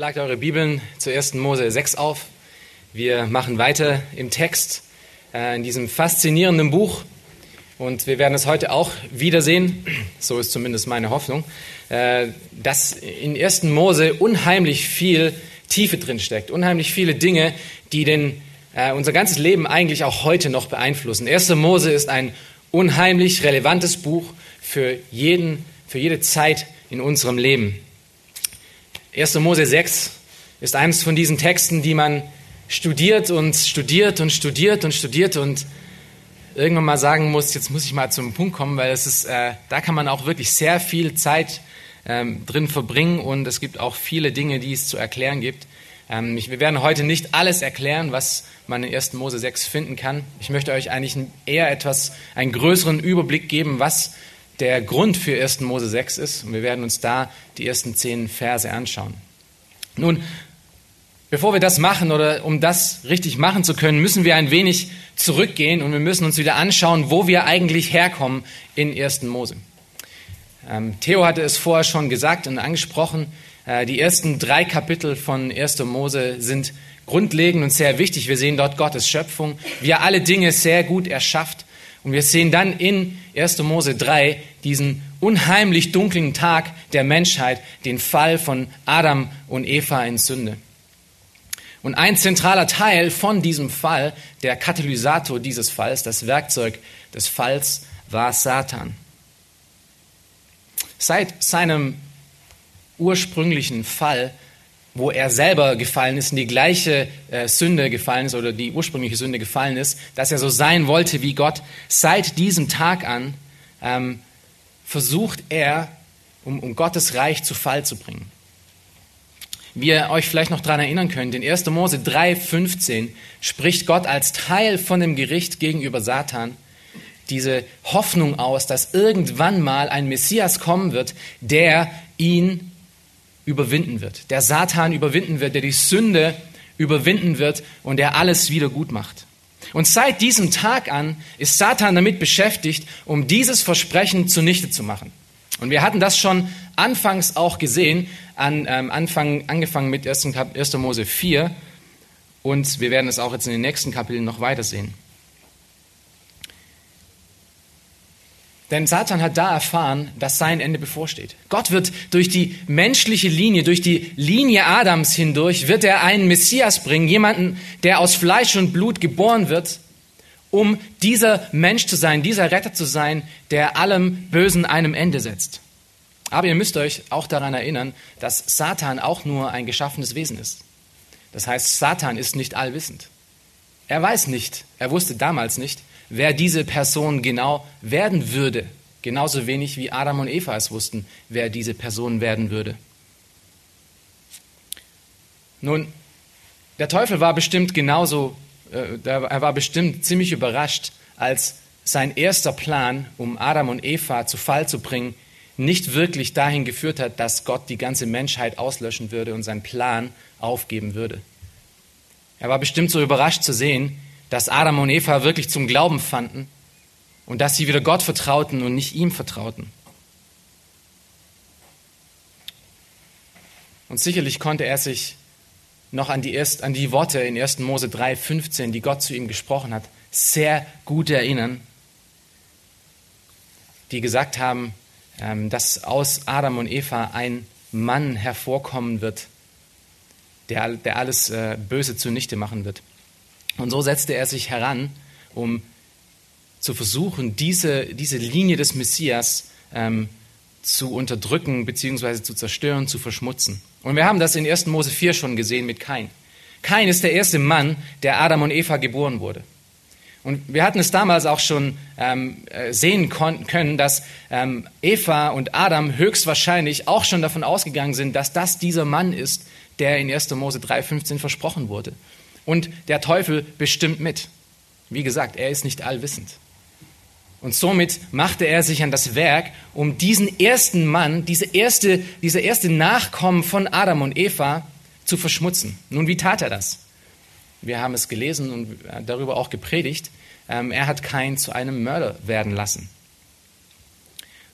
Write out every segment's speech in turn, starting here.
Schlagt eure Bibeln zu 1. Mose 6 auf. Wir machen weiter im Text, äh, in diesem faszinierenden Buch. Und wir werden es heute auch wiedersehen, so ist zumindest meine Hoffnung, äh, dass in 1. Mose unheimlich viel Tiefe drinsteckt, unheimlich viele Dinge, die den, äh, unser ganzes Leben eigentlich auch heute noch beeinflussen. 1. Mose ist ein unheimlich relevantes Buch für, jeden, für jede Zeit in unserem Leben. 1. Mose 6 ist eines von diesen Texten, die man studiert und studiert und studiert und studiert und irgendwann mal sagen muss, jetzt muss ich mal zum Punkt kommen, weil es ist, äh, da kann man auch wirklich sehr viel Zeit ähm, drin verbringen und es gibt auch viele Dinge, die es zu erklären gibt. Ähm, ich, wir werden heute nicht alles erklären, was man in 1. Mose 6 finden kann. Ich möchte euch eigentlich eher etwas, einen größeren Überblick geben, was der Grund für 1. Mose 6 ist. Und wir werden uns da die ersten zehn Verse anschauen. Nun, bevor wir das machen oder um das richtig machen zu können, müssen wir ein wenig zurückgehen und wir müssen uns wieder anschauen, wo wir eigentlich herkommen in 1. Mose. Ähm, Theo hatte es vorher schon gesagt und angesprochen. Äh, die ersten drei Kapitel von 1. Mose sind grundlegend und sehr wichtig. Wir sehen dort Gottes Schöpfung, wie er alle Dinge sehr gut erschafft und wir sehen dann in 1. Mose 3 diesen unheimlich dunklen Tag der Menschheit, den Fall von Adam und Eva in Sünde. Und ein zentraler Teil von diesem Fall, der Katalysator dieses Falls, das Werkzeug des Falls, war Satan. Seit seinem ursprünglichen Fall wo er selber gefallen ist, in die gleiche äh, Sünde gefallen ist oder die ursprüngliche Sünde gefallen ist, dass er so sein wollte wie Gott. Seit diesem Tag an ähm, versucht er, um, um Gottes Reich zu Fall zu bringen. Wie ihr euch vielleicht noch daran erinnern könnt, in 1. Mose 3,15 spricht Gott als Teil von dem Gericht gegenüber Satan diese Hoffnung aus, dass irgendwann mal ein Messias kommen wird, der ihn überwinden wird, der Satan überwinden wird, der die Sünde überwinden wird und der alles wieder gut macht. Und seit diesem Tag an ist Satan damit beschäftigt, um dieses Versprechen zunichte zu machen. Und wir hatten das schon anfangs auch gesehen, an, ähm, Anfang, angefangen mit 1. 1. Mose 4. Und wir werden es auch jetzt in den nächsten Kapiteln noch weiter Denn Satan hat da erfahren, dass sein Ende bevorsteht. Gott wird durch die menschliche Linie, durch die Linie Adams hindurch, wird er einen Messias bringen, jemanden, der aus Fleisch und Blut geboren wird, um dieser Mensch zu sein, dieser Retter zu sein, der allem Bösen einem Ende setzt. Aber ihr müsst euch auch daran erinnern, dass Satan auch nur ein geschaffenes Wesen ist. Das heißt, Satan ist nicht allwissend. Er weiß nicht, er wusste damals nicht, wer diese Person genau werden würde. Genauso wenig wie Adam und Eva es wussten, wer diese Person werden würde. Nun, der Teufel war bestimmt genauso, äh, er war bestimmt ziemlich überrascht, als sein erster Plan, um Adam und Eva zu Fall zu bringen, nicht wirklich dahin geführt hat, dass Gott die ganze Menschheit auslöschen würde und seinen Plan aufgeben würde. Er war bestimmt so überrascht zu sehen, dass Adam und Eva wirklich zum Glauben fanden und dass sie wieder Gott vertrauten und nicht ihm vertrauten. Und sicherlich konnte er sich noch an die, erst, an die Worte in 1. Mose 3, 15, die Gott zu ihm gesprochen hat, sehr gut erinnern, die gesagt haben, ähm, dass aus Adam und Eva ein Mann hervorkommen wird, der, der alles äh, Böse zunichte machen wird. Und so setzte er sich heran, um zu versuchen, diese, diese Linie des Messias ähm, zu unterdrücken bzw. zu zerstören, zu verschmutzen. Und wir haben das in 1. Mose 4 schon gesehen mit Kain. Kain ist der erste Mann, der Adam und Eva geboren wurde. Und wir hatten es damals auch schon ähm, äh, sehen können, dass ähm, Eva und Adam höchstwahrscheinlich auch schon davon ausgegangen sind, dass das dieser Mann ist, der in 1. Mose 3,15 versprochen wurde. Und der Teufel bestimmt mit. Wie gesagt, er ist nicht allwissend. Und somit machte er sich an das Werk, um diesen ersten Mann, diese erste, dieser erste Nachkommen von Adam und Eva zu verschmutzen. Nun, wie tat er das? Wir haben es gelesen und darüber auch gepredigt. Ähm, er hat Kain zu einem Mörder werden lassen.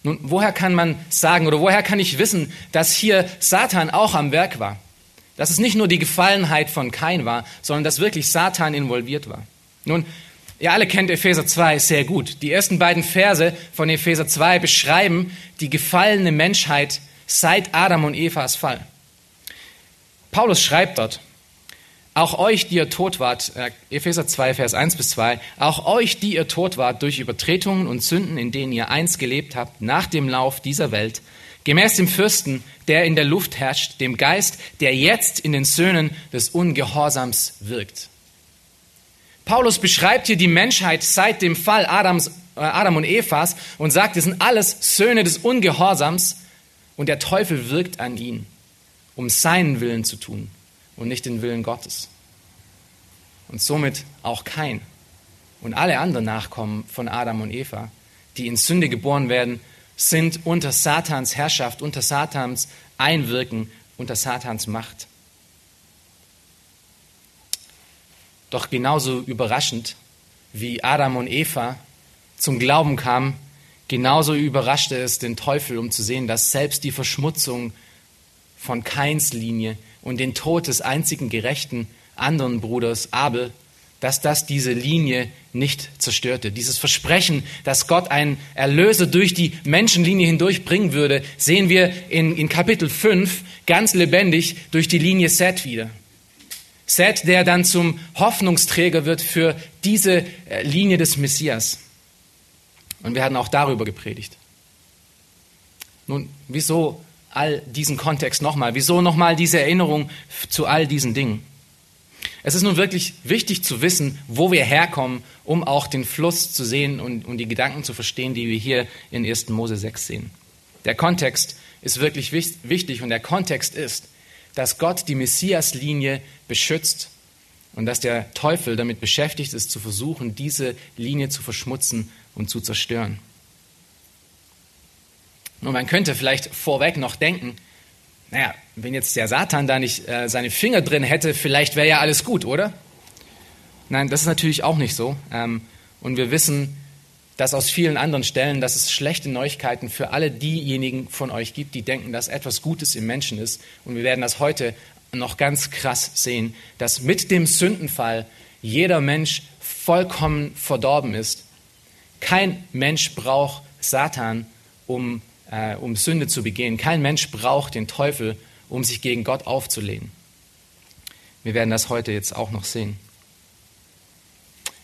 Nun, woher kann man sagen oder woher kann ich wissen, dass hier Satan auch am Werk war? Dass es nicht nur die Gefallenheit von Kain war, sondern dass wirklich Satan involviert war. Nun, Ihr alle kennt Epheser 2 sehr gut. Die ersten beiden Verse von Epheser 2 beschreiben die gefallene Menschheit seit Adam und Evas Fall. Paulus schreibt dort, auch euch, die ihr tot wart, äh, Epheser 2, Vers 1 bis 2, auch euch, die ihr tot wart durch Übertretungen und Sünden, in denen ihr einst gelebt habt, nach dem Lauf dieser Welt, gemäß dem Fürsten, der in der Luft herrscht, dem Geist, der jetzt in den Söhnen des Ungehorsams wirkt. Paulus beschreibt hier die Menschheit seit dem Fall Adams, äh, Adam und Evas und sagt, es sind alles Söhne des Ungehorsams und der Teufel wirkt an ihn, um seinen Willen zu tun und nicht den Willen Gottes. Und somit auch kein und alle anderen Nachkommen von Adam und Eva, die in Sünde geboren werden, sind unter Satans Herrschaft, unter Satans Einwirken, unter Satans Macht. Doch genauso überraschend wie Adam und Eva zum Glauben kamen, genauso überraschte es den Teufel, um zu sehen, dass selbst die Verschmutzung von Kains Linie und den Tod des einzigen gerechten anderen Bruders Abel, dass das diese Linie nicht zerstörte. Dieses Versprechen, dass Gott einen Erlöser durch die Menschenlinie hindurch bringen würde, sehen wir in, in Kapitel 5 ganz lebendig durch die Linie Seth wieder. Seth, der dann zum Hoffnungsträger wird für diese äh, Linie des Messias. Und wir hatten auch darüber gepredigt. Nun, wieso all diesen Kontext nochmal? Wieso nochmal diese Erinnerung zu all diesen Dingen? Es ist nun wirklich wichtig zu wissen, wo wir herkommen, um auch den Fluss zu sehen und, und die Gedanken zu verstehen, die wir hier in 1. Mose 6 sehen. Der Kontext ist wirklich wichtig und der Kontext ist, dass Gott die Messias-Linie beschützt und dass der Teufel damit beschäftigt ist, zu versuchen, diese Linie zu verschmutzen und zu zerstören. Und man könnte vielleicht vorweg noch denken, naja, wenn jetzt der Satan da nicht äh, seine Finger drin hätte, vielleicht wäre ja alles gut, oder? Nein, das ist natürlich auch nicht so. Ähm, und wir wissen, dass aus vielen anderen Stellen, dass es schlechte Neuigkeiten für alle diejenigen von euch gibt, die denken, dass etwas Gutes im Menschen ist. Und wir werden das heute noch ganz krass sehen, dass mit dem Sündenfall jeder Mensch vollkommen verdorben ist. Kein Mensch braucht Satan, um, äh, um Sünde zu begehen. Kein Mensch braucht den Teufel, um sich gegen Gott aufzulehnen. Wir werden das heute jetzt auch noch sehen.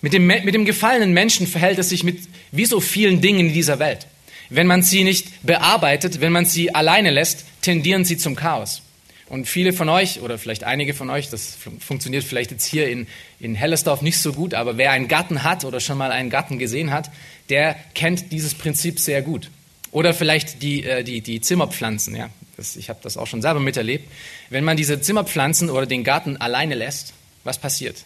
Mit dem, mit dem gefallenen Menschen verhält es sich mit wie so vielen Dingen in dieser Welt. Wenn man sie nicht bearbeitet, wenn man sie alleine lässt, tendieren sie zum Chaos. Und viele von euch, oder vielleicht einige von euch, das funktioniert vielleicht jetzt hier in, in Hellersdorf nicht so gut, aber wer einen Garten hat oder schon mal einen Garten gesehen hat, der kennt dieses Prinzip sehr gut. Oder vielleicht die, äh, die, die Zimmerpflanzen. Ja? Das, ich habe das auch schon selber miterlebt. Wenn man diese Zimmerpflanzen oder den Garten alleine lässt, was passiert?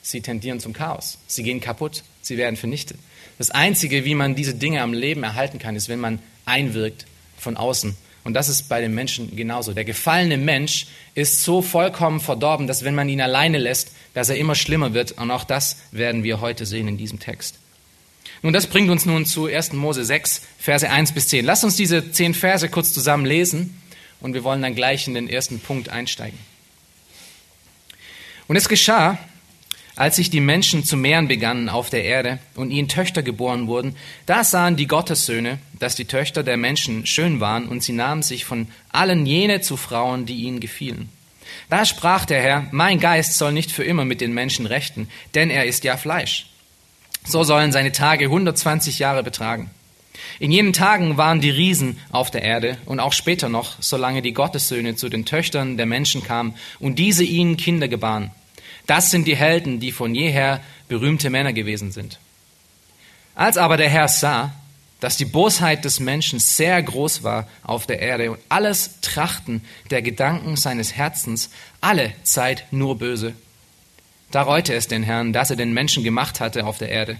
Sie tendieren zum Chaos. Sie gehen kaputt. Sie werden vernichtet. Das Einzige, wie man diese Dinge am Leben erhalten kann, ist, wenn man einwirkt von außen. Und das ist bei den Menschen genauso. Der gefallene Mensch ist so vollkommen verdorben, dass wenn man ihn alleine lässt, dass er immer schlimmer wird. Und auch das werden wir heute sehen in diesem Text. Nun, das bringt uns nun zu 1. Mose 6, Verse 1 bis 10. Lasst uns diese zehn Verse kurz zusammen lesen und wir wollen dann gleich in den ersten Punkt einsteigen. Und es geschah, als sich die Menschen zu mehren begannen auf der Erde und ihnen Töchter geboren wurden, da sahen die Gottessöhne, dass die Töchter der Menschen schön waren, und sie nahmen sich von allen jene zu Frauen, die ihnen gefielen. Da sprach der Herr, mein Geist soll nicht für immer mit den Menschen rechten, denn er ist ja Fleisch. So sollen seine Tage 120 Jahre betragen. In jenen Tagen waren die Riesen auf der Erde und auch später noch, solange die Gottessöhne zu den Töchtern der Menschen kamen und diese ihnen Kinder gebaren. Das sind die Helden, die von jeher berühmte Männer gewesen sind. Als aber der Herr sah, dass die Bosheit des Menschen sehr groß war auf der Erde und alles Trachten der Gedanken seines Herzens alle Zeit nur böse. Da reute es den Herrn, dass er den Menschen gemacht hatte auf der Erde,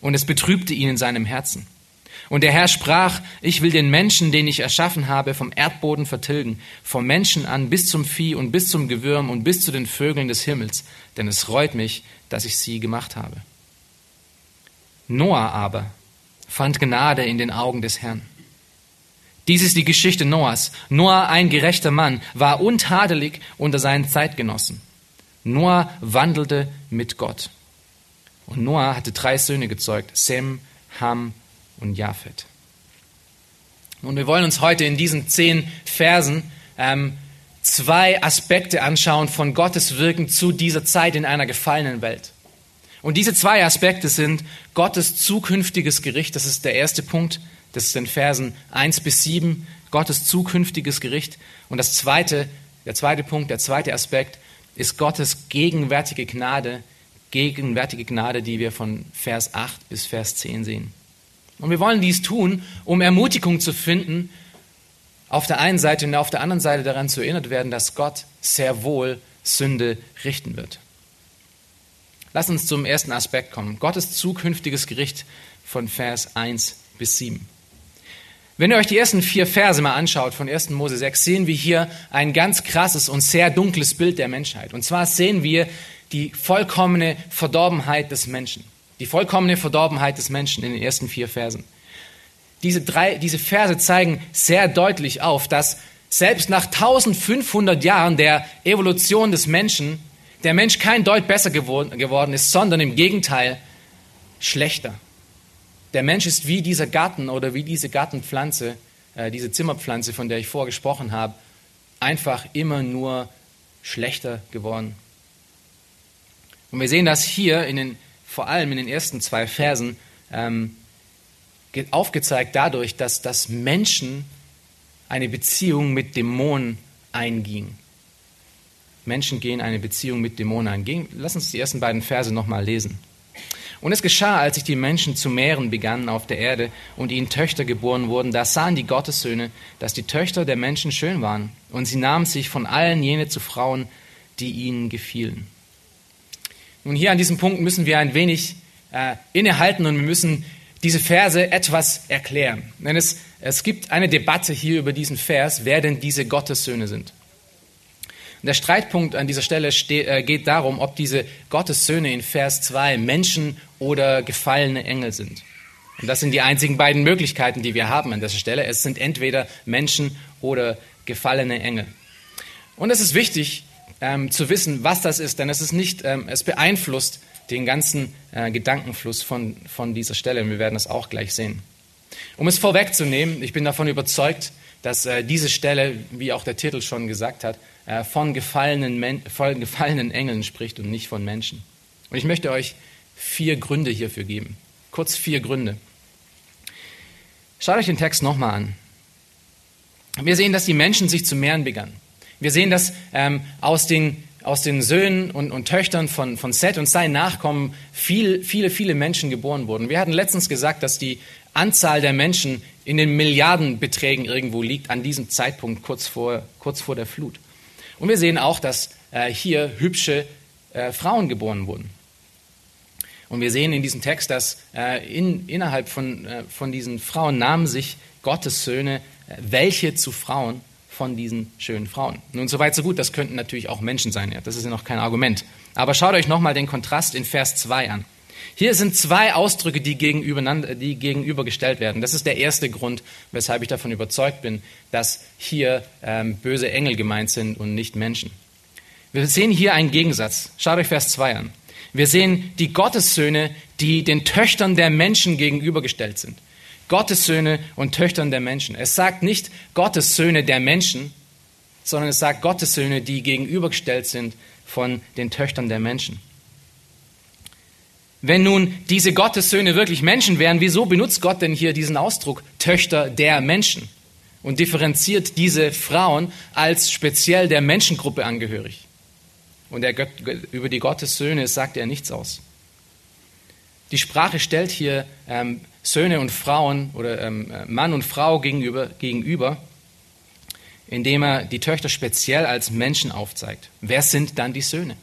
und es betrübte ihn in seinem Herzen. Und der Herr sprach, ich will den Menschen, den ich erschaffen habe, vom Erdboden vertilgen, vom Menschen an bis zum Vieh und bis zum Gewürm und bis zu den Vögeln des Himmels, denn es reut mich, dass ich sie gemacht habe. Noah aber fand Gnade in den Augen des Herrn. Dies ist die Geschichte Noahs. Noah, ein gerechter Mann, war untadelig unter seinen Zeitgenossen. Noah wandelte mit Gott. Und Noah hatte drei Söhne gezeugt, Sem, Ham und Japhet. Und wir wollen uns heute in diesen zehn Versen ähm, zwei Aspekte anschauen von Gottes Wirken zu dieser Zeit in einer gefallenen Welt. Und diese zwei Aspekte sind Gottes zukünftiges Gericht, das ist der erste Punkt, das ist in Versen 1 bis 7, Gottes zukünftiges Gericht. Und das zweite, der zweite Punkt, der zweite Aspekt ist Gottes gegenwärtige Gnade, gegenwärtige Gnade, die wir von Vers 8 bis Vers 10 sehen. Und wir wollen dies tun, um Ermutigung zu finden, auf der einen Seite und auf der anderen Seite daran zu erinnert werden, dass Gott sehr wohl Sünde richten wird. Lass uns zum ersten Aspekt kommen. Gottes zukünftiges Gericht von Vers 1 bis 7. Wenn ihr euch die ersten vier Verse mal anschaut von 1. Mose 6, sehen wir hier ein ganz krasses und sehr dunkles Bild der Menschheit. Und zwar sehen wir die vollkommene Verdorbenheit des Menschen. Die vollkommene Verdorbenheit des Menschen in den ersten vier Versen. Diese, drei, diese Verse zeigen sehr deutlich auf, dass selbst nach 1500 Jahren der Evolution des Menschen der Mensch kein Deut besser geworden ist, sondern im Gegenteil schlechter. Der Mensch ist wie dieser Garten oder wie diese Gartenpflanze, äh, diese Zimmerpflanze, von der ich vorgesprochen habe, einfach immer nur schlechter geworden. Und wir sehen das hier in den vor allem in den ersten zwei Versen ähm, aufgezeigt dadurch, dass, dass Menschen eine Beziehung mit Dämonen eingingen. Menschen gehen eine Beziehung mit Dämonen ein. Lass uns die ersten beiden Verse nochmal lesen. Und es geschah, als sich die Menschen zu mehren begannen auf der Erde und ihnen Töchter geboren wurden, da sahen die Gottessöhne, dass die Töchter der Menschen schön waren, und sie nahmen sich von allen jene zu Frauen, die ihnen gefielen. Nun, hier an diesem Punkt müssen wir ein wenig äh, innehalten und wir müssen diese Verse etwas erklären. Denn es, es gibt eine Debatte hier über diesen Vers, wer denn diese Gottessöhne sind. Und der Streitpunkt an dieser Stelle steht, äh, geht darum, ob diese Gottessöhne in Vers 2 Menschen oder gefallene Engel sind. Und das sind die einzigen beiden Möglichkeiten, die wir haben an dieser Stelle. Es sind entweder Menschen oder gefallene Engel. Und es ist wichtig, ähm, zu wissen, was das ist, denn es ist nicht, ähm, es beeinflusst den ganzen äh, Gedankenfluss von, von dieser Stelle. Und wir werden es auch gleich sehen. Um es vorwegzunehmen, ich bin davon überzeugt, dass äh, diese Stelle, wie auch der Titel schon gesagt hat, äh, von, gefallenen von gefallenen Engeln spricht und nicht von Menschen. Und ich möchte euch vier Gründe hierfür geben. Kurz vier Gründe. Schaut euch den Text nochmal an. Wir sehen, dass die Menschen sich zu mehren begannen. Wir sehen, dass ähm, aus, den, aus den Söhnen und, und Töchtern von, von Seth und seinen Nachkommen viel, viele, viele Menschen geboren wurden. Wir hatten letztens gesagt, dass die Anzahl der Menschen in den Milliardenbeträgen irgendwo liegt an diesem Zeitpunkt kurz vor, kurz vor der Flut. Und wir sehen auch, dass äh, hier hübsche äh, Frauen geboren wurden. Und wir sehen in diesem Text, dass äh, in, innerhalb von, äh, von diesen Frauen nahmen sich Gottes Söhne äh, welche zu Frauen von diesen schönen Frauen. Nun, soweit so gut, das könnten natürlich auch Menschen sein, ja, das ist ja noch kein Argument. Aber schaut euch nochmal den Kontrast in Vers 2 an. Hier sind zwei Ausdrücke, die, die gegenübergestellt werden. Das ist der erste Grund, weshalb ich davon überzeugt bin, dass hier ähm, böse Engel gemeint sind und nicht Menschen. Wir sehen hier einen Gegensatz. Schaut euch Vers 2 an. Wir sehen die Gottessöhne, die den Töchtern der Menschen gegenübergestellt sind. Gottes Söhne und Töchtern der Menschen. Es sagt nicht Gottes Söhne der Menschen, sondern es sagt Gottes Söhne, die gegenübergestellt sind von den Töchtern der Menschen. Wenn nun diese Gottessöhne wirklich Menschen wären, wieso benutzt Gott denn hier diesen Ausdruck Töchter der Menschen und differenziert diese Frauen als speziell der Menschengruppe angehörig? Und er, über die Gottessöhne sagt er nichts aus. Die Sprache stellt hier ähm, Söhne und Frauen oder ähm, Mann und Frau gegenüber, gegenüber, indem er die Töchter speziell als Menschen aufzeigt. Wer sind dann die Söhne?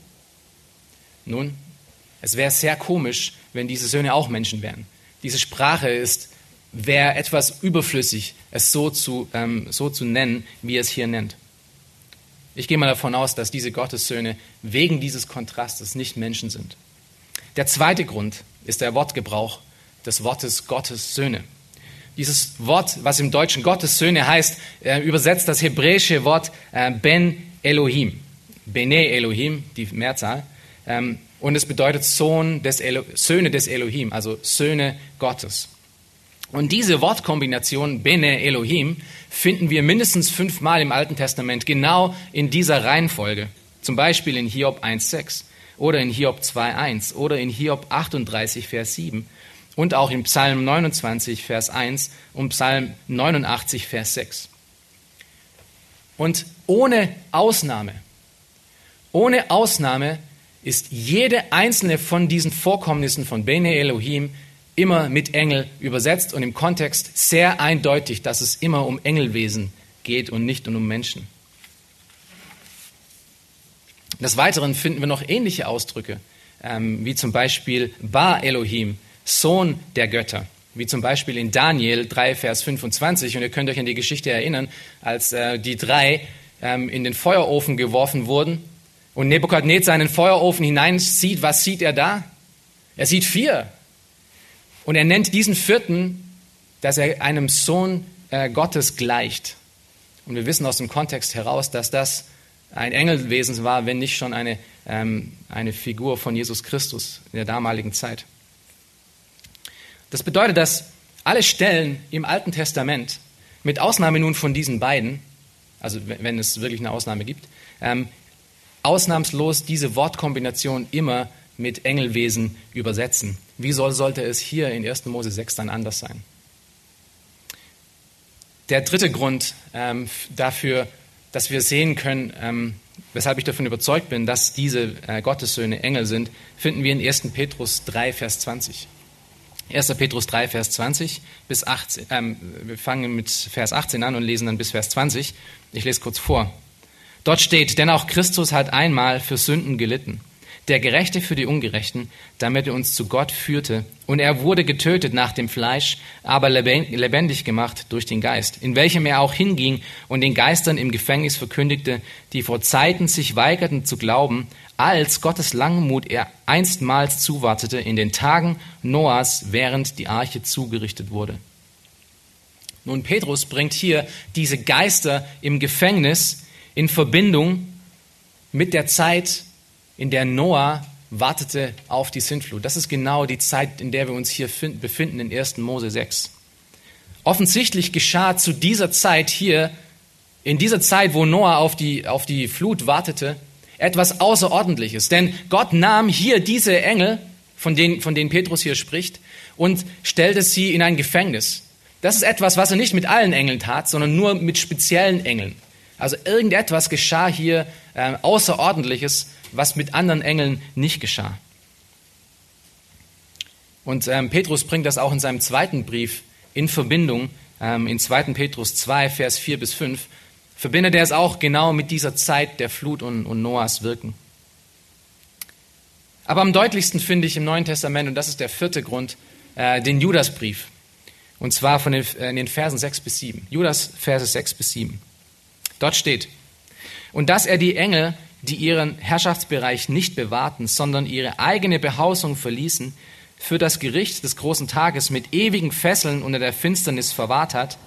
Nun, es wäre sehr komisch, wenn diese Söhne auch Menschen wären. Diese Sprache ist, wäre etwas überflüssig, es so zu, ähm, so zu nennen, wie er es hier nennt. Ich gehe mal davon aus, dass diese Gottessöhne wegen dieses Kontrastes nicht Menschen sind. Der zweite Grund ist der Wortgebrauch des Wortes Gottes Söhne. Dieses Wort, was im Deutschen Gottes Söhne heißt, äh, übersetzt das hebräische Wort äh, Ben Elohim. Bene Elohim, die Mehrzahl. Ähm, und es bedeutet Sohn des Söhne des Elohim, also Söhne Gottes. Und diese Wortkombination Bene Elohim finden wir mindestens fünfmal im Alten Testament, genau in dieser Reihenfolge. Zum Beispiel in Hiob 1,6 oder in Hiob 2,1 oder in Hiob 38, Vers 7 und auch in Psalm 29, Vers 1 und Psalm 89, Vers 6. Und ohne Ausnahme, ohne Ausnahme ist jede einzelne von diesen Vorkommnissen von Bene Elohim immer mit Engel übersetzt und im Kontext sehr eindeutig, dass es immer um Engelwesen geht und nicht um Menschen. Des Weiteren finden wir noch ähnliche Ausdrücke, ähm, wie zum Beispiel Ba Elohim, Sohn der Götter, wie zum Beispiel in Daniel 3, Vers 25. Und ihr könnt euch an die Geschichte erinnern, als äh, die drei ähm, in den Feuerofen geworfen wurden und Nebukadnezar in den Feuerofen hineinsieht. Was sieht er da? Er sieht vier. Und er nennt diesen vierten, dass er einem Sohn äh, Gottes gleicht. Und wir wissen aus dem Kontext heraus, dass das ein Engelwesen war, wenn nicht schon eine, ähm, eine Figur von Jesus Christus in der damaligen Zeit. Das bedeutet, dass alle Stellen im Alten Testament, mit Ausnahme nun von diesen beiden, also wenn es wirklich eine Ausnahme gibt, ähm, ausnahmslos diese Wortkombination immer mit Engelwesen übersetzen. Wie soll, sollte es hier in 1. Mose 6 dann anders sein? Der dritte Grund ähm, dafür, dass wir sehen können, ähm, weshalb ich davon überzeugt bin, dass diese äh, Gottessöhne Engel sind, finden wir in 1. Petrus 3, Vers 20. 1. Petrus 3, Vers 20 bis 18. Ähm, wir fangen mit Vers 18 an und lesen dann bis Vers 20. Ich lese kurz vor. Dort steht, denn auch Christus hat einmal für Sünden gelitten der Gerechte für die Ungerechten, damit er uns zu Gott führte. Und er wurde getötet nach dem Fleisch, aber lebendig gemacht durch den Geist, in welchem er auch hinging und den Geistern im Gefängnis verkündigte, die vor Zeiten sich weigerten zu glauben, als Gottes Langmut er einstmals zuwartete in den Tagen Noahs, während die Arche zugerichtet wurde. Nun, Petrus bringt hier diese Geister im Gefängnis in Verbindung mit der Zeit, in der Noah wartete auf die Sintflut. Das ist genau die Zeit, in der wir uns hier befinden, in 1. Mose 6. Offensichtlich geschah zu dieser Zeit hier, in dieser Zeit, wo Noah auf die, auf die Flut wartete, etwas Außerordentliches. Denn Gott nahm hier diese Engel, von denen, von denen Petrus hier spricht, und stellte sie in ein Gefängnis. Das ist etwas, was er nicht mit allen Engeln tat, sondern nur mit speziellen Engeln. Also irgendetwas geschah hier äh, Außerordentliches, was mit anderen Engeln nicht geschah. Und ähm, Petrus bringt das auch in seinem zweiten Brief in Verbindung, ähm, in 2. Petrus 2, Vers 4 bis 5, verbindet er es auch genau mit dieser Zeit der Flut und, und Noahs Wirken. Aber am deutlichsten finde ich im Neuen Testament, und das ist der vierte Grund, äh, den Judasbrief. Und zwar von den, äh, in den Versen 6 bis 7. Judas, Verse 6 bis 7. Dort steht, und dass er die Engel, die ihren Herrschaftsbereich nicht bewahrten, sondern ihre eigene Behausung verließen, für das Gericht des großen Tages mit ewigen Fesseln unter der Finsternis verwahrt hat,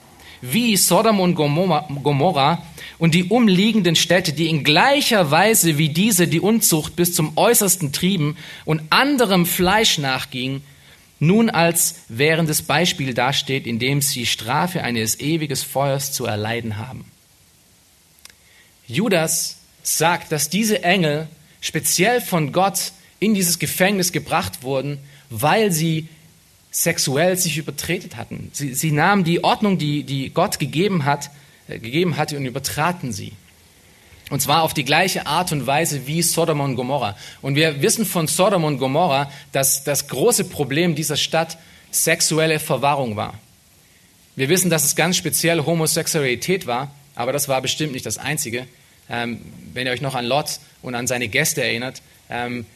wie Sodom und Gomorra und die umliegenden Städte, die in gleicher Weise wie diese die Unzucht bis zum Äußersten trieben und anderem Fleisch nachgingen, nun als währendes Beispiel dasteht, in dem sie Strafe eines ewiges Feuers zu erleiden haben. Judas sagt, dass diese Engel speziell von Gott in dieses Gefängnis gebracht wurden, weil sie sexuell sich übertretet hatten. Sie, sie nahmen die Ordnung, die, die Gott gegeben, hat, äh, gegeben hatte und übertraten sie. Und zwar auf die gleiche Art und Weise wie Sodom und Gomorra. Und wir wissen von Sodom und Gomorra, dass das große Problem dieser Stadt sexuelle Verwahrung war. Wir wissen, dass es ganz speziell Homosexualität war, aber das war bestimmt nicht das Einzige. Ähm, wenn ihr euch noch an Lot und an seine Gäste erinnert, ähm,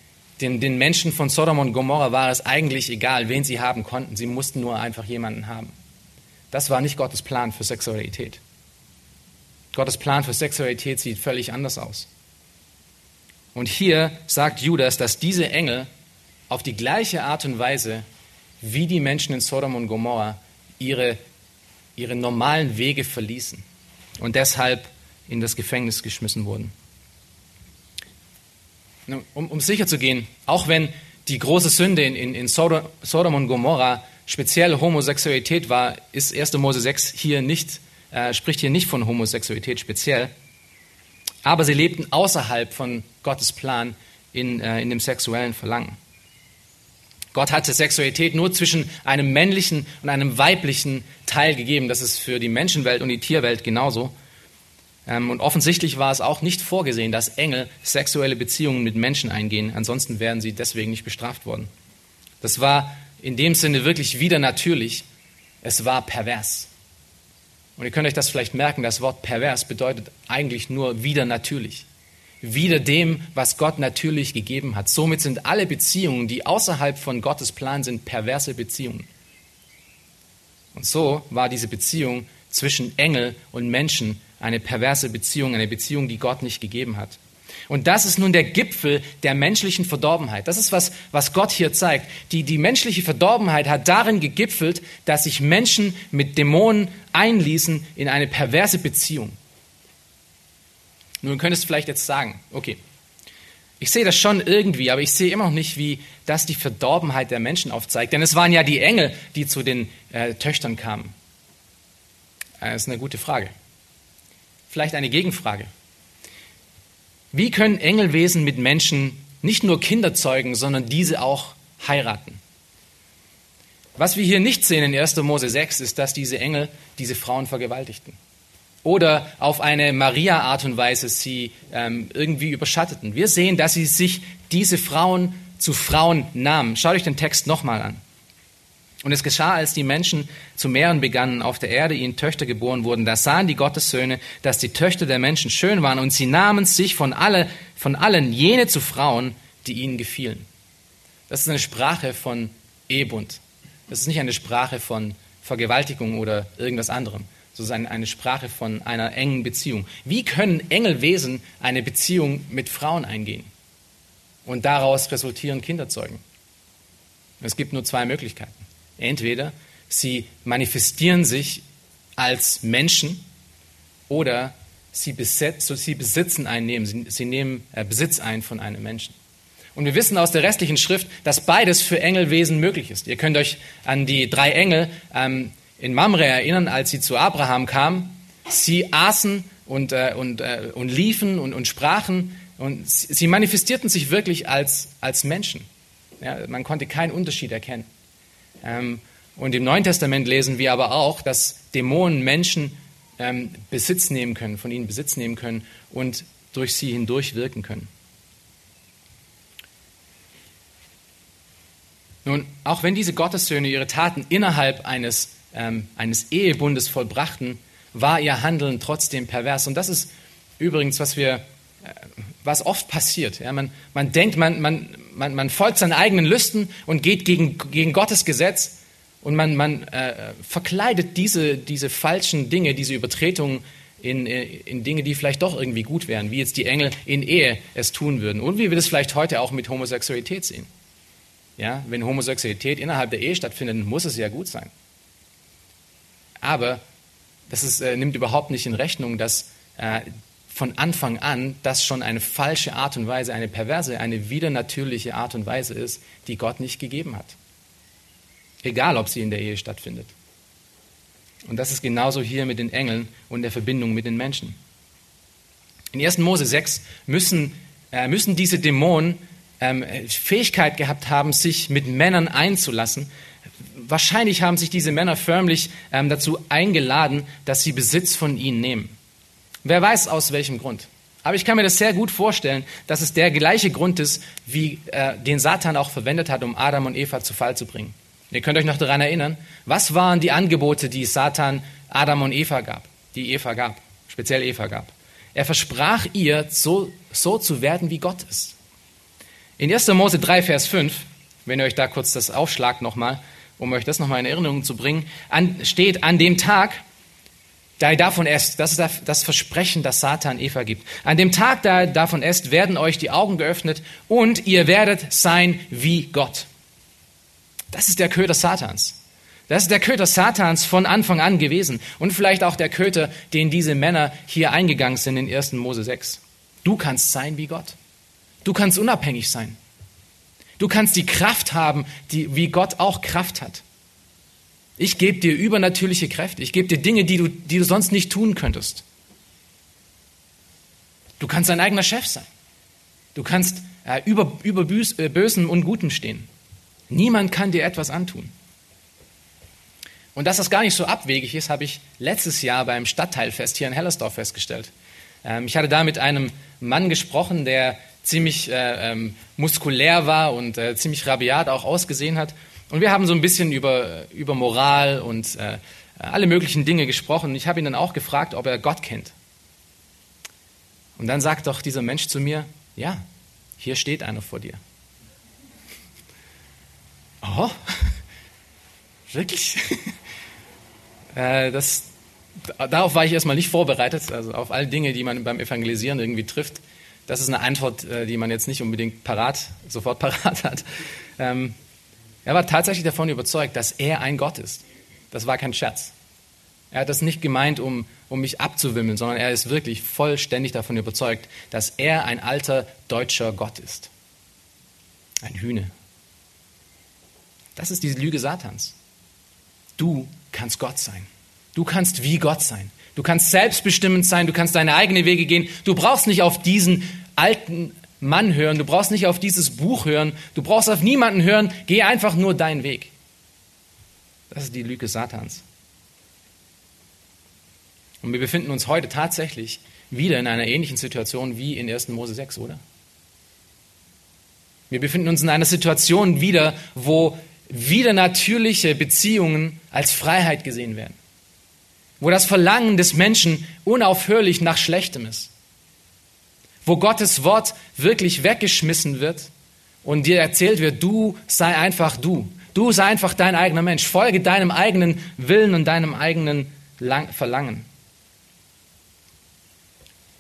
den, den Menschen von Sodom und Gomorra war es eigentlich egal, wen sie haben konnten. Sie mussten nur einfach jemanden haben. Das war nicht Gottes Plan für Sexualität. Gottes Plan für Sexualität sieht völlig anders aus. Und hier sagt Judas, dass diese Engel auf die gleiche Art und Weise wie die Menschen in Sodom und Gomorra ihre, ihre normalen Wege verließen und deshalb in das Gefängnis geschmissen wurden. Um, um sicher zu gehen, auch wenn die große Sünde in, in, in Sodom und Gomorra speziell Homosexualität war, ist 1. Mose 6 hier nicht, äh, spricht hier nicht von Homosexualität speziell. Aber sie lebten außerhalb von Gottes Plan in, äh, in dem sexuellen Verlangen. Gott hatte Sexualität nur zwischen einem männlichen und einem weiblichen Teil gegeben. Das ist für die Menschenwelt und die Tierwelt genauso. Ähm, und offensichtlich war es auch nicht vorgesehen, dass Engel sexuelle Beziehungen mit Menschen eingehen. Ansonsten wären sie deswegen nicht bestraft worden. Das war in dem Sinne wirklich wieder natürlich. Es war pervers. Und ihr könnt euch das vielleicht merken, das Wort pervers bedeutet eigentlich nur wieder natürlich wieder dem, was Gott natürlich gegeben hat. Somit sind alle Beziehungen, die außerhalb von Gottes Plan sind, perverse Beziehungen. Und so war diese Beziehung zwischen Engel und Menschen eine perverse Beziehung, eine Beziehung, die Gott nicht gegeben hat. Und das ist nun der Gipfel der menschlichen Verdorbenheit. Das ist was, was Gott hier zeigt. Die, die menschliche Verdorbenheit hat darin gegipfelt, dass sich Menschen mit Dämonen einließen in eine perverse Beziehung. Nun könntest du vielleicht jetzt sagen, okay, ich sehe das schon irgendwie, aber ich sehe immer noch nicht, wie das die Verdorbenheit der Menschen aufzeigt. Denn es waren ja die Engel, die zu den äh, Töchtern kamen. Äh, das ist eine gute Frage. Vielleicht eine Gegenfrage. Wie können Engelwesen mit Menschen nicht nur Kinder zeugen, sondern diese auch heiraten? Was wir hier nicht sehen in 1. Mose 6, ist, dass diese Engel diese Frauen vergewaltigten oder auf eine Maria-Art und Weise sie ähm, irgendwie überschatteten. Wir sehen, dass sie sich diese Frauen zu Frauen nahmen. Schaut euch den Text nochmal an. Und es geschah, als die Menschen zu mehren begannen, auf der Erde ihnen Töchter geboren wurden, da sahen die Gottessöhne, dass die Töchter der Menschen schön waren, und sie nahmen sich von, alle, von allen jene zu Frauen, die ihnen gefielen. Das ist eine Sprache von Ehebund. Das ist nicht eine Sprache von Vergewaltigung oder irgendwas anderem sozusagen eine Sprache von einer engen Beziehung. Wie können Engelwesen eine Beziehung mit Frauen eingehen? Und daraus resultieren Kinderzeugen. Es gibt nur zwei Möglichkeiten. Entweder sie manifestieren sich als Menschen oder sie, besetz, sie besitzen einen nehmen, sie, sie nehmen äh, Besitz ein von einem Menschen. Und wir wissen aus der restlichen Schrift, dass beides für Engelwesen möglich ist. Ihr könnt euch an die drei Engel ähm, in Mamre erinnern, als sie zu Abraham kamen. Sie aßen und, äh, und, äh, und liefen und, und sprachen und sie manifestierten sich wirklich als, als Menschen. Ja, man konnte keinen Unterschied erkennen. Ähm, und im Neuen Testament lesen wir aber auch, dass Dämonen Menschen ähm, Besitz nehmen können, von ihnen Besitz nehmen können und durch sie hindurch wirken können. Nun, auch wenn diese Gottessöhne ihre Taten innerhalb eines ähm, eines Ehebundes vollbrachten, war ihr Handeln trotzdem pervers. Und das ist übrigens, was wir, äh, was oft passiert. Ja, man, man denkt, man, man, man, man folgt seinen eigenen Lüsten und geht gegen, gegen Gottes Gesetz und man, man äh, verkleidet diese, diese falschen Dinge, diese Übertretungen in, in Dinge, die vielleicht doch irgendwie gut wären, wie jetzt die Engel in Ehe es tun würden. Und wie wir das vielleicht heute auch mit Homosexualität sehen. Ja, wenn Homosexualität innerhalb der Ehe stattfindet, muss es ja gut sein. Aber das ist, äh, nimmt überhaupt nicht in Rechnung, dass äh, von Anfang an das schon eine falsche Art und Weise, eine perverse, eine widernatürliche Art und Weise ist, die Gott nicht gegeben hat. Egal, ob sie in der Ehe stattfindet. Und das ist genauso hier mit den Engeln und der Verbindung mit den Menschen. In 1. Mose 6 müssen, äh, müssen diese Dämonen ähm, Fähigkeit gehabt haben, sich mit Männern einzulassen, wahrscheinlich haben sich diese Männer förmlich ähm, dazu eingeladen, dass sie Besitz von ihnen nehmen. Wer weiß aus welchem Grund. Aber ich kann mir das sehr gut vorstellen, dass es der gleiche Grund ist, wie äh, den Satan auch verwendet hat, um Adam und Eva zu Fall zu bringen. Ihr könnt euch noch daran erinnern, was waren die Angebote, die Satan Adam und Eva gab, die Eva gab, speziell Eva gab. Er versprach ihr, so, so zu werden, wie Gott ist. In 1. Mose 3, Vers 5, wenn ihr euch da kurz das aufschlagt nochmal, um euch das nochmal in Erinnerung zu bringen, an, steht, an dem Tag, da ihr davon esst, das ist das Versprechen, das Satan Eva gibt. An dem Tag, da ihr davon esst, werden euch die Augen geöffnet und ihr werdet sein wie Gott. Das ist der Köder Satans. Das ist der Köter Satans von Anfang an gewesen und vielleicht auch der Köter, den diese Männer hier eingegangen sind in 1. Mose 6. Du kannst sein wie Gott. Du kannst unabhängig sein. Du kannst die Kraft haben, die, wie Gott auch Kraft hat. Ich gebe dir übernatürliche Kräfte. Ich gebe dir Dinge, die du, die du sonst nicht tun könntest. Du kannst dein eigener Chef sein. Du kannst äh, über, über äh, Bösen und Guten stehen. Niemand kann dir etwas antun. Und dass das gar nicht so abwegig ist, habe ich letztes Jahr beim Stadtteilfest hier in Hellersdorf festgestellt. Ähm, ich hatte da mit einem Mann gesprochen, der ziemlich äh, ähm, muskulär war und äh, ziemlich rabiat auch ausgesehen hat. Und wir haben so ein bisschen über, über Moral und äh, alle möglichen Dinge gesprochen. Ich habe ihn dann auch gefragt, ob er Gott kennt. Und dann sagt doch dieser Mensch zu mir, ja, hier steht einer vor dir. Oh, wirklich? äh, das, darauf war ich erstmal nicht vorbereitet, also auf all Dinge, die man beim Evangelisieren irgendwie trifft. Das ist eine Antwort, äh, die man jetzt nicht unbedingt parat, sofort parat hat. Ähm, er war tatsächlich davon überzeugt, dass er ein Gott ist. Das war kein Scherz. Er hat das nicht gemeint, um, um mich abzuwimmeln, sondern er ist wirklich vollständig davon überzeugt, dass er ein alter deutscher Gott ist. Ein Hühne. Das ist diese Lüge Satans. Du kannst Gott sein. Du kannst wie Gott sein. Du kannst selbstbestimmend sein, du kannst deine eigenen Wege gehen. Du brauchst nicht auf diesen alten Mann hören, du brauchst nicht auf dieses Buch hören, du brauchst auf niemanden hören, geh einfach nur deinen Weg. Das ist die Lüge Satans. Und wir befinden uns heute tatsächlich wieder in einer ähnlichen Situation wie in 1. Mose 6, oder? Wir befinden uns in einer Situation wieder, wo wieder natürliche Beziehungen als Freiheit gesehen werden wo das Verlangen des Menschen unaufhörlich nach Schlechtem ist, wo Gottes Wort wirklich weggeschmissen wird und dir erzählt wird, du sei einfach du, du sei einfach dein eigener Mensch, folge deinem eigenen Willen und deinem eigenen Verlangen.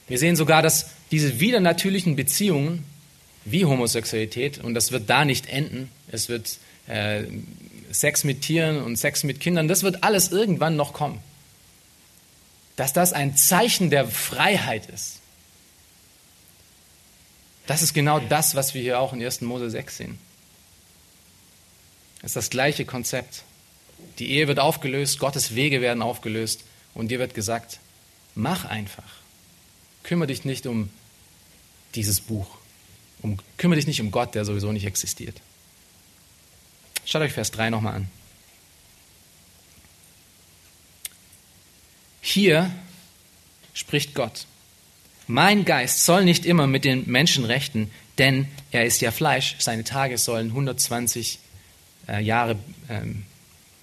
Wir sehen sogar, dass diese widernatürlichen Beziehungen wie Homosexualität, und das wird da nicht enden, es wird äh, Sex mit Tieren und Sex mit Kindern, das wird alles irgendwann noch kommen dass das ein Zeichen der Freiheit ist. Das ist genau das, was wir hier auch in 1. Mose 6 sehen. Es ist das gleiche Konzept. Die Ehe wird aufgelöst, Gottes Wege werden aufgelöst und dir wird gesagt, mach einfach. Kümmere dich nicht um dieses Buch. Um, kümmere dich nicht um Gott, der sowieso nicht existiert. Schaut euch Vers 3 nochmal an. Hier spricht Gott. Mein Geist soll nicht immer mit den Menschen rechten, denn er ist ja Fleisch. Seine Tage sollen 120 äh, Jahre, ähm,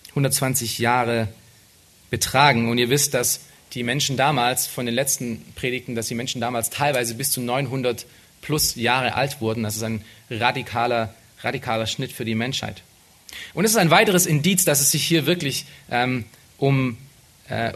120 Jahre betragen. Und ihr wisst, dass die Menschen damals, von den letzten Predigten, dass die Menschen damals teilweise bis zu 900 plus Jahre alt wurden. Das ist ein radikaler, radikaler Schnitt für die Menschheit. Und es ist ein weiteres Indiz, dass es sich hier wirklich ähm, um, äh,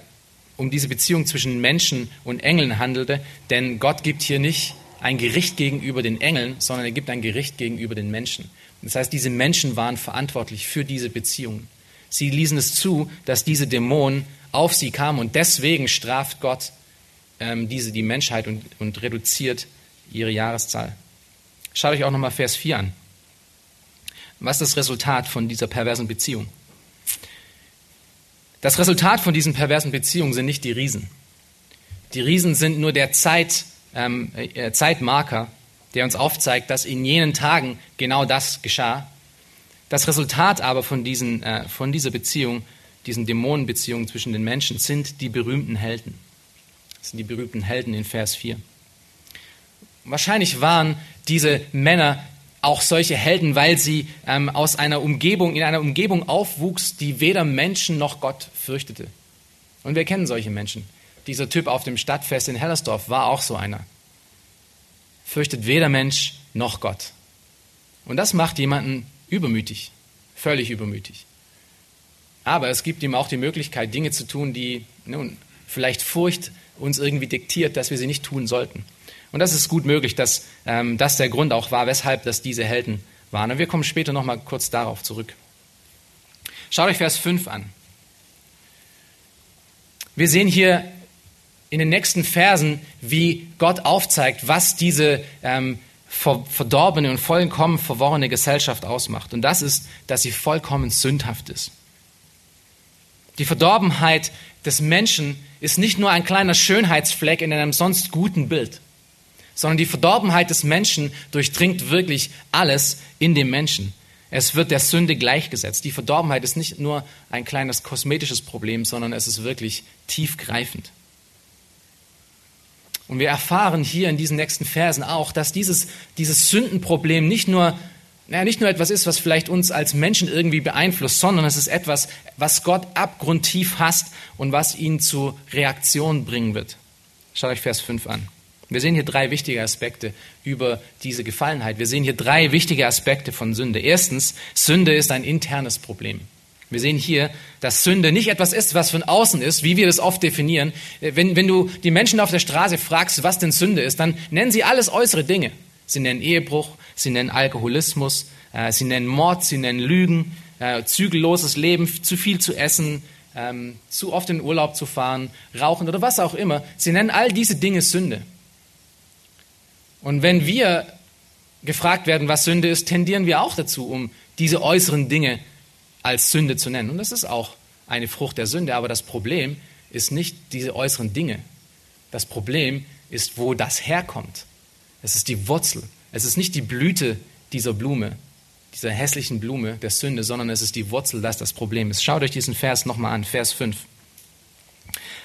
um diese Beziehung zwischen Menschen und Engeln handelte, denn Gott gibt hier nicht ein Gericht gegenüber den Engeln, sondern er gibt ein Gericht gegenüber den Menschen. Das heißt, diese Menschen waren verantwortlich für diese Beziehungen. Sie ließen es zu, dass diese Dämonen auf sie kamen und deswegen straft Gott ähm, diese, die Menschheit und, und reduziert ihre Jahreszahl. Schaut euch auch nochmal Vers 4 an. Was ist das Resultat von dieser perversen Beziehung? Das Resultat von diesen perversen Beziehungen sind nicht die Riesen. Die Riesen sind nur der Zeit, ähm, äh, Zeitmarker, der uns aufzeigt, dass in jenen Tagen genau das geschah. Das Resultat aber von, diesen, äh, von dieser Beziehung, diesen Dämonenbeziehungen zwischen den Menschen, sind die berühmten Helden. Das sind die berühmten Helden in Vers 4. wahrscheinlich waren diese Männer auch solche Helden, weil sie ähm, aus einer Umgebung, in einer Umgebung aufwuchs, die weder Menschen noch Gott fürchtete. Und wir kennen solche Menschen. Dieser Typ auf dem Stadtfest in Hellersdorf war auch so einer. Fürchtet weder Mensch noch Gott. Und das macht jemanden übermütig, völlig übermütig. Aber es gibt ihm auch die Möglichkeit, Dinge zu tun, die nun, vielleicht Furcht uns irgendwie diktiert, dass wir sie nicht tun sollten. Und das ist gut möglich, dass ähm, das der Grund auch war, weshalb das diese Helden waren. Und wir kommen später nochmal kurz darauf zurück. Schaut euch Vers 5 an. Wir sehen hier in den nächsten Versen, wie Gott aufzeigt, was diese ähm, verdorbene und vollkommen verworrene Gesellschaft ausmacht. Und das ist, dass sie vollkommen sündhaft ist. Die Verdorbenheit des Menschen ist nicht nur ein kleiner Schönheitsfleck in einem sonst guten Bild, sondern die Verdorbenheit des Menschen durchdringt wirklich alles in dem Menschen. Es wird der Sünde gleichgesetzt. Die Verdorbenheit ist nicht nur ein kleines kosmetisches Problem, sondern es ist wirklich tiefgreifend. Und wir erfahren hier in diesen nächsten Versen auch, dass dieses, dieses Sündenproblem nicht nur, naja, nicht nur etwas ist, was vielleicht uns als Menschen irgendwie beeinflusst, sondern es ist etwas, was Gott abgrundtief hasst und was ihn zu Reaktionen bringen wird. Schaut euch Vers 5 an. Wir sehen hier drei wichtige Aspekte über diese Gefallenheit. Wir sehen hier drei wichtige Aspekte von Sünde. Erstens, Sünde ist ein internes Problem. Wir sehen hier, dass Sünde nicht etwas ist, was von außen ist, wie wir das oft definieren. Wenn, wenn du die Menschen auf der Straße fragst, was denn Sünde ist, dann nennen sie alles äußere Dinge. Sie nennen Ehebruch, sie nennen Alkoholismus, äh, sie nennen Mord, sie nennen Lügen, äh, zügelloses Leben, zu viel zu essen, ähm, zu oft in Urlaub zu fahren, rauchen oder was auch immer. Sie nennen all diese Dinge Sünde. Und wenn wir gefragt werden, was Sünde ist, tendieren wir auch dazu, um diese äußeren Dinge als Sünde zu nennen. Und das ist auch eine Frucht der Sünde, aber das Problem ist nicht diese äußeren Dinge. Das Problem ist, wo das herkommt. Es ist die Wurzel. Es ist nicht die Blüte dieser Blume, dieser hässlichen Blume der Sünde, sondern es ist die Wurzel, das das Problem ist. Schaut euch diesen Vers nochmal an, Vers 5.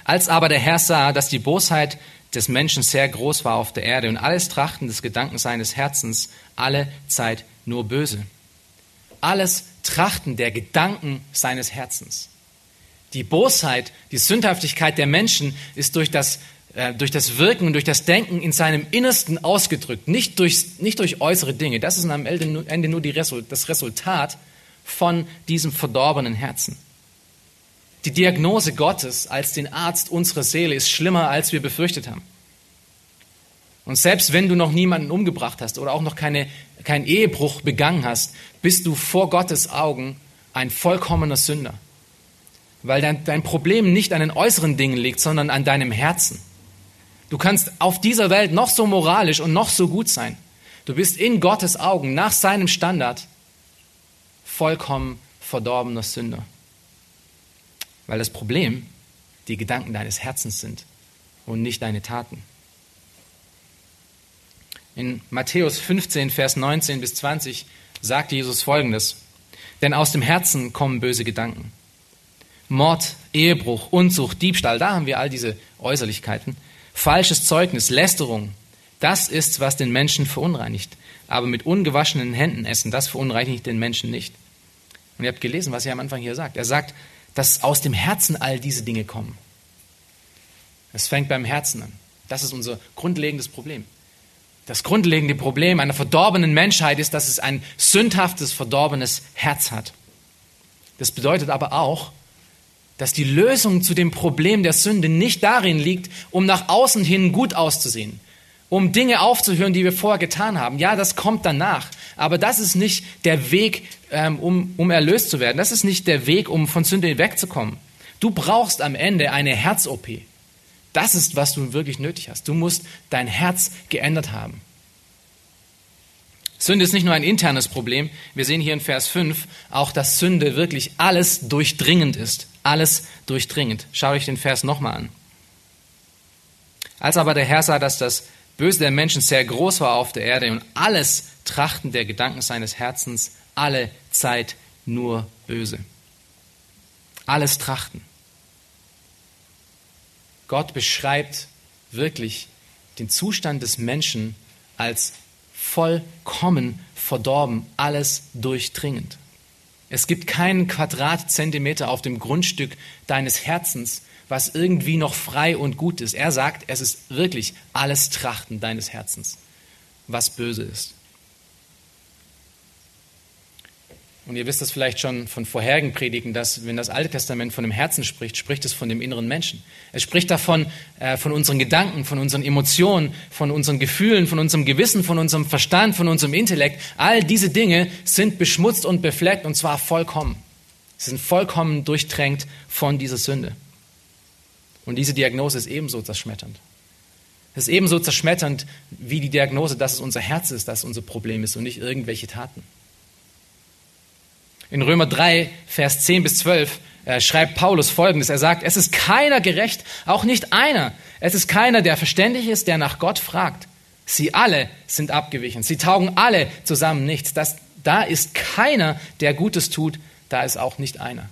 Als aber der Herr sah, dass die Bosheit des Menschen sehr groß war auf der Erde und alles Trachten des Gedankens seines Herzens alle Zeit nur böse alles Trachten der Gedanken seines Herzens. Die Bosheit, die Sündhaftigkeit der Menschen ist durch das, äh, durch das Wirken und durch das Denken in seinem Innersten ausgedrückt, nicht durch, nicht durch äußere Dinge. Das ist am Ende nur Result, das Resultat von diesem verdorbenen Herzen. Die Diagnose Gottes als den Arzt unserer Seele ist schlimmer, als wir befürchtet haben. Und selbst wenn du noch niemanden umgebracht hast oder auch noch keine, keinen Ehebruch begangen hast, bist du vor Gottes Augen ein vollkommener Sünder. Weil dein, dein Problem nicht an den äußeren Dingen liegt, sondern an deinem Herzen. Du kannst auf dieser Welt noch so moralisch und noch so gut sein. Du bist in Gottes Augen nach seinem Standard vollkommen verdorbener Sünder. Weil das Problem die Gedanken deines Herzens sind und nicht deine Taten. In Matthäus 15, Vers 19 bis 20 sagt Jesus Folgendes. Denn aus dem Herzen kommen böse Gedanken. Mord, Ehebruch, Unzucht, Diebstahl, da haben wir all diese Äußerlichkeiten. Falsches Zeugnis, Lästerung, das ist, was den Menschen verunreinigt. Aber mit ungewaschenen Händen essen, das verunreinigt den Menschen nicht. Und ihr habt gelesen, was er am Anfang hier sagt. Er sagt, dass aus dem Herzen all diese Dinge kommen. Es fängt beim Herzen an. Das ist unser grundlegendes Problem. Das grundlegende Problem einer verdorbenen Menschheit ist, dass es ein sündhaftes, verdorbenes Herz hat. Das bedeutet aber auch, dass die Lösung zu dem Problem der Sünde nicht darin liegt, um nach außen hin gut auszusehen, um Dinge aufzuhören, die wir vorher getan haben. Ja, das kommt danach. Aber das ist nicht der Weg, um, um erlöst zu werden. Das ist nicht der Weg, um von Sünde wegzukommen. Du brauchst am Ende eine Herz-OP. Das ist, was du wirklich nötig hast. Du musst dein Herz geändert haben. Sünde ist nicht nur ein internes Problem. Wir sehen hier in Vers 5 auch, dass Sünde wirklich alles durchdringend ist. Alles durchdringend. Schau euch den Vers nochmal an. Als aber der Herr sah, dass das Böse der Menschen sehr groß war auf der Erde und alles Trachten der Gedanken seines Herzens alle Zeit nur böse. Alles Trachten. Gott beschreibt wirklich den Zustand des Menschen als vollkommen verdorben, alles durchdringend. Es gibt keinen Quadratzentimeter auf dem Grundstück deines Herzens, was irgendwie noch frei und gut ist. Er sagt, es ist wirklich alles Trachten deines Herzens, was böse ist. Und ihr wisst das vielleicht schon von vorherigen Predigen, dass wenn das Alte Testament von dem Herzen spricht, spricht es von dem inneren Menschen. Es spricht davon, äh, von unseren Gedanken, von unseren Emotionen, von unseren Gefühlen, von unserem Gewissen, von unserem Verstand, von unserem Intellekt. All diese Dinge sind beschmutzt und befleckt und zwar vollkommen. Sie sind vollkommen durchtränkt von dieser Sünde. Und diese Diagnose ist ebenso zerschmetternd. Es ist ebenso zerschmetternd wie die Diagnose, dass es unser Herz ist, das unser Problem ist und nicht irgendwelche Taten. In Römer 3, Vers 10 bis 12 äh, schreibt Paulus Folgendes. Er sagt, es ist keiner gerecht, auch nicht einer. Es ist keiner, der verständig ist, der nach Gott fragt. Sie alle sind abgewichen. Sie taugen alle zusammen nichts. Das, da ist keiner, der Gutes tut. Da ist auch nicht einer.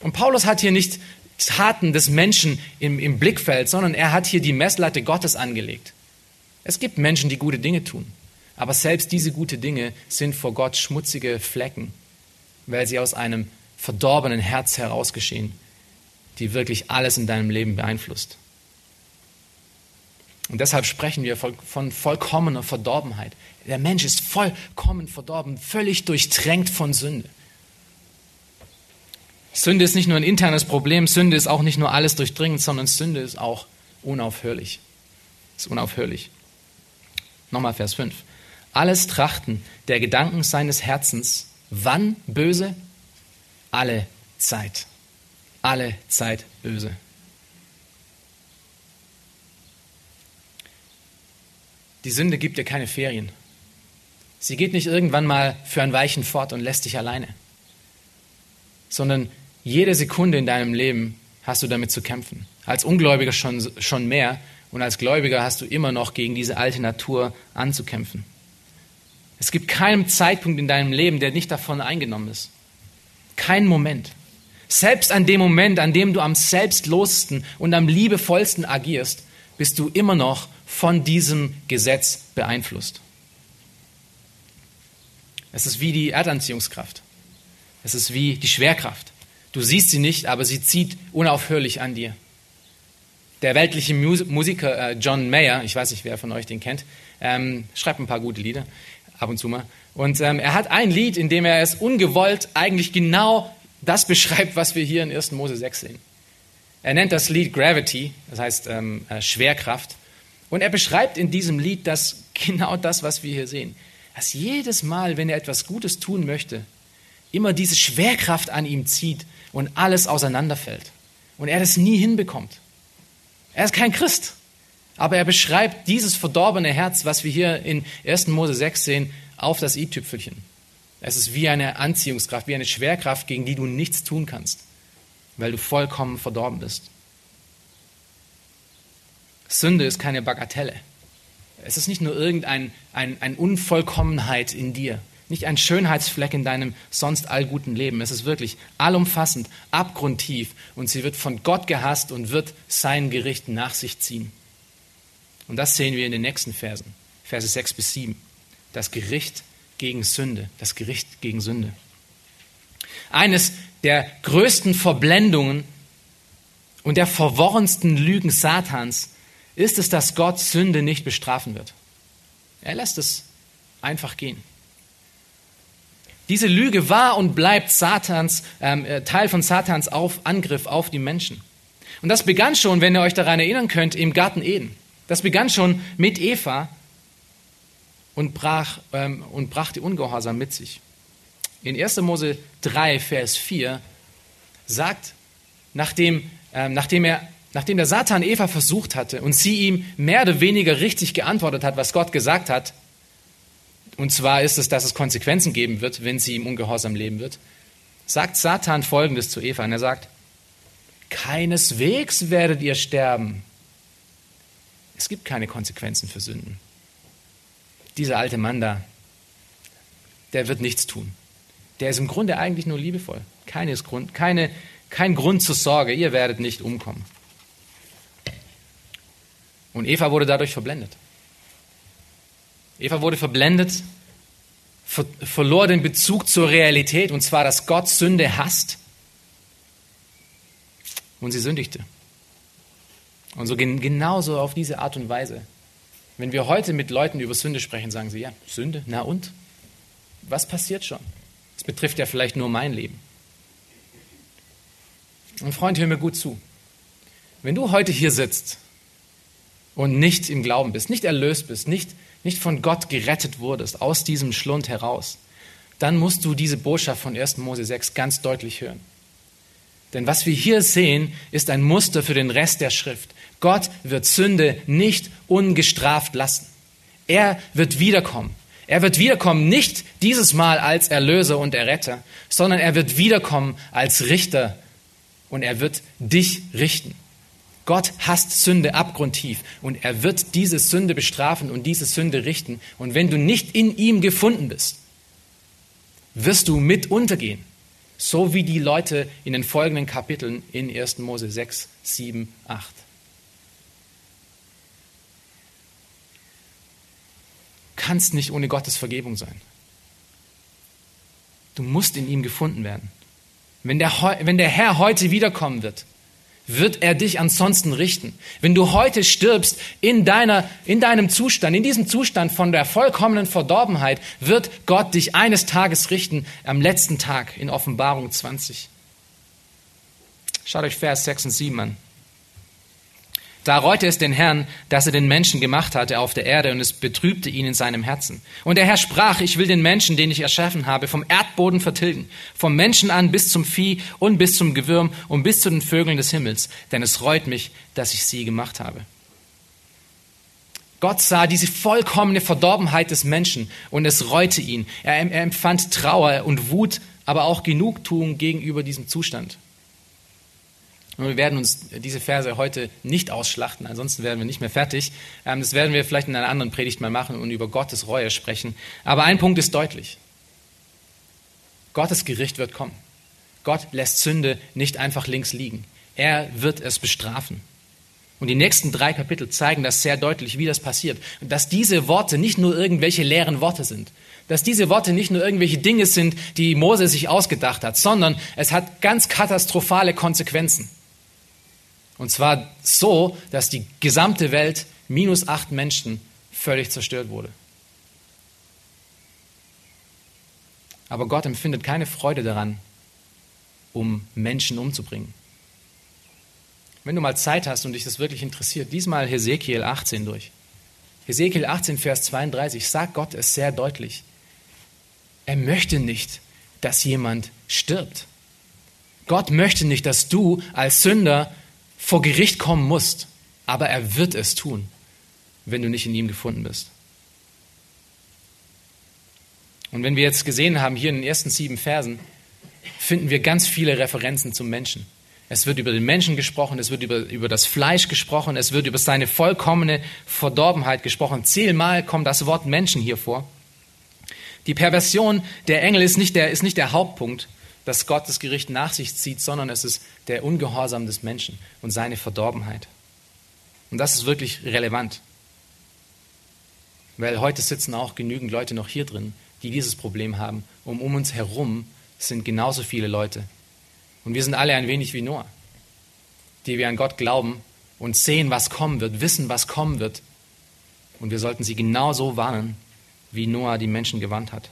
Und Paulus hat hier nicht Taten des Menschen im, im Blickfeld, sondern er hat hier die Messlatte Gottes angelegt. Es gibt Menschen, die gute Dinge tun. Aber selbst diese guten Dinge sind vor Gott schmutzige Flecken, weil sie aus einem verdorbenen Herz herausgeschehen, die wirklich alles in deinem Leben beeinflusst. Und deshalb sprechen wir von vollkommener Verdorbenheit. Der Mensch ist vollkommen verdorben, völlig durchtränkt von Sünde. Sünde ist nicht nur ein internes Problem, Sünde ist auch nicht nur alles durchdringend, sondern Sünde ist auch unaufhörlich. Ist unaufhörlich. Nochmal Vers 5 alles Trachten der Gedanken seines Herzens. Wann böse? Alle Zeit. Alle Zeit böse. Die Sünde gibt dir keine Ferien. Sie geht nicht irgendwann mal für ein Weichen fort und lässt dich alleine, sondern jede Sekunde in deinem Leben hast du damit zu kämpfen. Als Ungläubiger schon, schon mehr und als Gläubiger hast du immer noch gegen diese alte Natur anzukämpfen. Es gibt keinen Zeitpunkt in deinem Leben, der nicht davon eingenommen ist. Kein Moment. Selbst an dem Moment, an dem du am selbstlosesten und am liebevollsten agierst, bist du immer noch von diesem Gesetz beeinflusst. Es ist wie die Erdanziehungskraft. Es ist wie die Schwerkraft. Du siehst sie nicht, aber sie zieht unaufhörlich an dir. Der weltliche Musiker äh, John Mayer, ich weiß nicht, wer von euch den kennt, ähm, schreibt ein paar gute Lieder ab und zu mal. Und ähm, er hat ein Lied, in dem er es ungewollt eigentlich genau das beschreibt, was wir hier in 1. Mose 6 sehen. Er nennt das Lied Gravity, das heißt ähm, äh, Schwerkraft. Und er beschreibt in diesem Lied das, genau das, was wir hier sehen. Dass jedes Mal, wenn er etwas Gutes tun möchte, immer diese Schwerkraft an ihm zieht und alles auseinanderfällt. Und er das nie hinbekommt. Er ist kein Christ. Aber er beschreibt dieses verdorbene Herz, was wir hier in 1. Mose 6 sehen, auf das i-Tüpfelchen. Es ist wie eine Anziehungskraft, wie eine Schwerkraft, gegen die du nichts tun kannst, weil du vollkommen verdorben bist. Sünde ist keine Bagatelle. Es ist nicht nur irgendeine ein, ein Unvollkommenheit in dir, nicht ein Schönheitsfleck in deinem sonst allguten Leben. Es ist wirklich allumfassend, abgrundtief und sie wird von Gott gehasst und wird sein Gericht nach sich ziehen. Und das sehen wir in den nächsten Versen, Verse 6 bis 7. Das Gericht gegen Sünde, das Gericht gegen Sünde. Eines der größten Verblendungen und der verworrensten Lügen Satans ist es, dass Gott Sünde nicht bestrafen wird. Er lässt es einfach gehen. Diese Lüge war und bleibt Satans, ähm, äh, Teil von Satans auf Angriff auf die Menschen. Und das begann schon, wenn ihr euch daran erinnern könnt, im Garten Eden. Das begann schon mit Eva und, brach, ähm, und brachte Ungehorsam mit sich. In 1. Mose 3, Vers 4 sagt, nachdem, ähm, nachdem, er, nachdem der Satan Eva versucht hatte und sie ihm mehr oder weniger richtig geantwortet hat, was Gott gesagt hat, und zwar ist es, dass es Konsequenzen geben wird, wenn sie im Ungehorsam leben wird, sagt Satan folgendes zu Eva. Und er sagt, keineswegs werdet ihr sterben. Es gibt keine Konsequenzen für Sünden. Dieser alte Mann da, der wird nichts tun. Der ist im Grunde eigentlich nur liebevoll. Keines Grund, keine, kein Grund zur Sorge, ihr werdet nicht umkommen. Und Eva wurde dadurch verblendet. Eva wurde verblendet, ver verlor den Bezug zur Realität, und zwar, dass Gott Sünde hasst. Und sie sündigte. Und so genauso auf diese Art und Weise. Wenn wir heute mit Leuten über Sünde sprechen, sagen sie, ja, Sünde, na und? Was passiert schon? Es betrifft ja vielleicht nur mein Leben. Und Freund, hör mir gut zu. Wenn du heute hier sitzt und nicht im Glauben bist, nicht erlöst bist, nicht, nicht von Gott gerettet wurdest, aus diesem Schlund heraus, dann musst du diese Botschaft von 1. Mose 6 ganz deutlich hören. Denn was wir hier sehen, ist ein Muster für den Rest der Schrift. Gott wird Sünde nicht ungestraft lassen. Er wird wiederkommen. Er wird wiederkommen nicht dieses Mal als Erlöser und Erretter, sondern er wird wiederkommen als Richter und er wird dich richten. Gott hasst Sünde abgrundtief und er wird diese Sünde bestrafen und diese Sünde richten. Und wenn du nicht in ihm gefunden bist, wirst du mit untergehen. So wie die Leute in den folgenden Kapiteln in 1. Mose 6, 7, 8. Kannst nicht ohne Gottes Vergebung sein. Du musst in ihm gefunden werden. Wenn der, wenn der Herr heute wiederkommen wird, wird er dich ansonsten richten. Wenn du heute stirbst in, deiner, in deinem Zustand, in diesem Zustand von der vollkommenen Verdorbenheit, wird Gott dich eines Tages richten, am letzten Tag in Offenbarung 20. Schaut euch Vers 6 und 7 an. Da reute es den Herrn, dass er den Menschen gemacht hatte auf der Erde, und es betrübte ihn in seinem Herzen. Und der Herr sprach, ich will den Menschen, den ich erschaffen habe, vom Erdboden vertilgen, vom Menschen an bis zum Vieh und bis zum Gewürm und bis zu den Vögeln des Himmels, denn es reut mich, dass ich sie gemacht habe. Gott sah diese vollkommene Verdorbenheit des Menschen und es reute ihn. Er, er empfand Trauer und Wut, aber auch Genugtuung gegenüber diesem Zustand. Und wir werden uns diese Verse heute nicht ausschlachten, ansonsten werden wir nicht mehr fertig. Ähm, das werden wir vielleicht in einer anderen Predigt mal machen und über Gottes Reue sprechen. Aber ein Punkt ist deutlich. Gottes Gericht wird kommen. Gott lässt Sünde nicht einfach links liegen. Er wird es bestrafen. Und die nächsten drei Kapitel zeigen das sehr deutlich, wie das passiert. Und dass diese Worte nicht nur irgendwelche leeren Worte sind. Dass diese Worte nicht nur irgendwelche Dinge sind, die Mose sich ausgedacht hat, sondern es hat ganz katastrophale Konsequenzen. Und zwar so, dass die gesamte Welt minus acht Menschen völlig zerstört wurde. Aber Gott empfindet keine Freude daran, um Menschen umzubringen. Wenn du mal Zeit hast und dich das wirklich interessiert, diesmal Hesekiel 18 durch. Hesekiel 18, Vers 32 sagt Gott es sehr deutlich. Er möchte nicht, dass jemand stirbt. Gott möchte nicht, dass du als Sünder vor Gericht kommen musst, aber er wird es tun, wenn du nicht in ihm gefunden bist. Und wenn wir jetzt gesehen haben, hier in den ersten sieben Versen, finden wir ganz viele Referenzen zum Menschen. Es wird über den Menschen gesprochen, es wird über, über das Fleisch gesprochen, es wird über seine vollkommene Verdorbenheit gesprochen. Zehnmal kommt das Wort Menschen hier vor. Die Perversion der Engel ist nicht der, ist nicht der Hauptpunkt, dass Gott das Gericht nach sich zieht, sondern es ist der Ungehorsam des Menschen und seine Verdorbenheit. Und das ist wirklich relevant. Weil heute sitzen auch genügend Leute noch hier drin, die dieses Problem haben. Und um uns herum sind genauso viele Leute. Und wir sind alle ein wenig wie Noah, die wir an Gott glauben und sehen, was kommen wird, wissen, was kommen wird. Und wir sollten sie genauso warnen, wie Noah die Menschen gewarnt hat.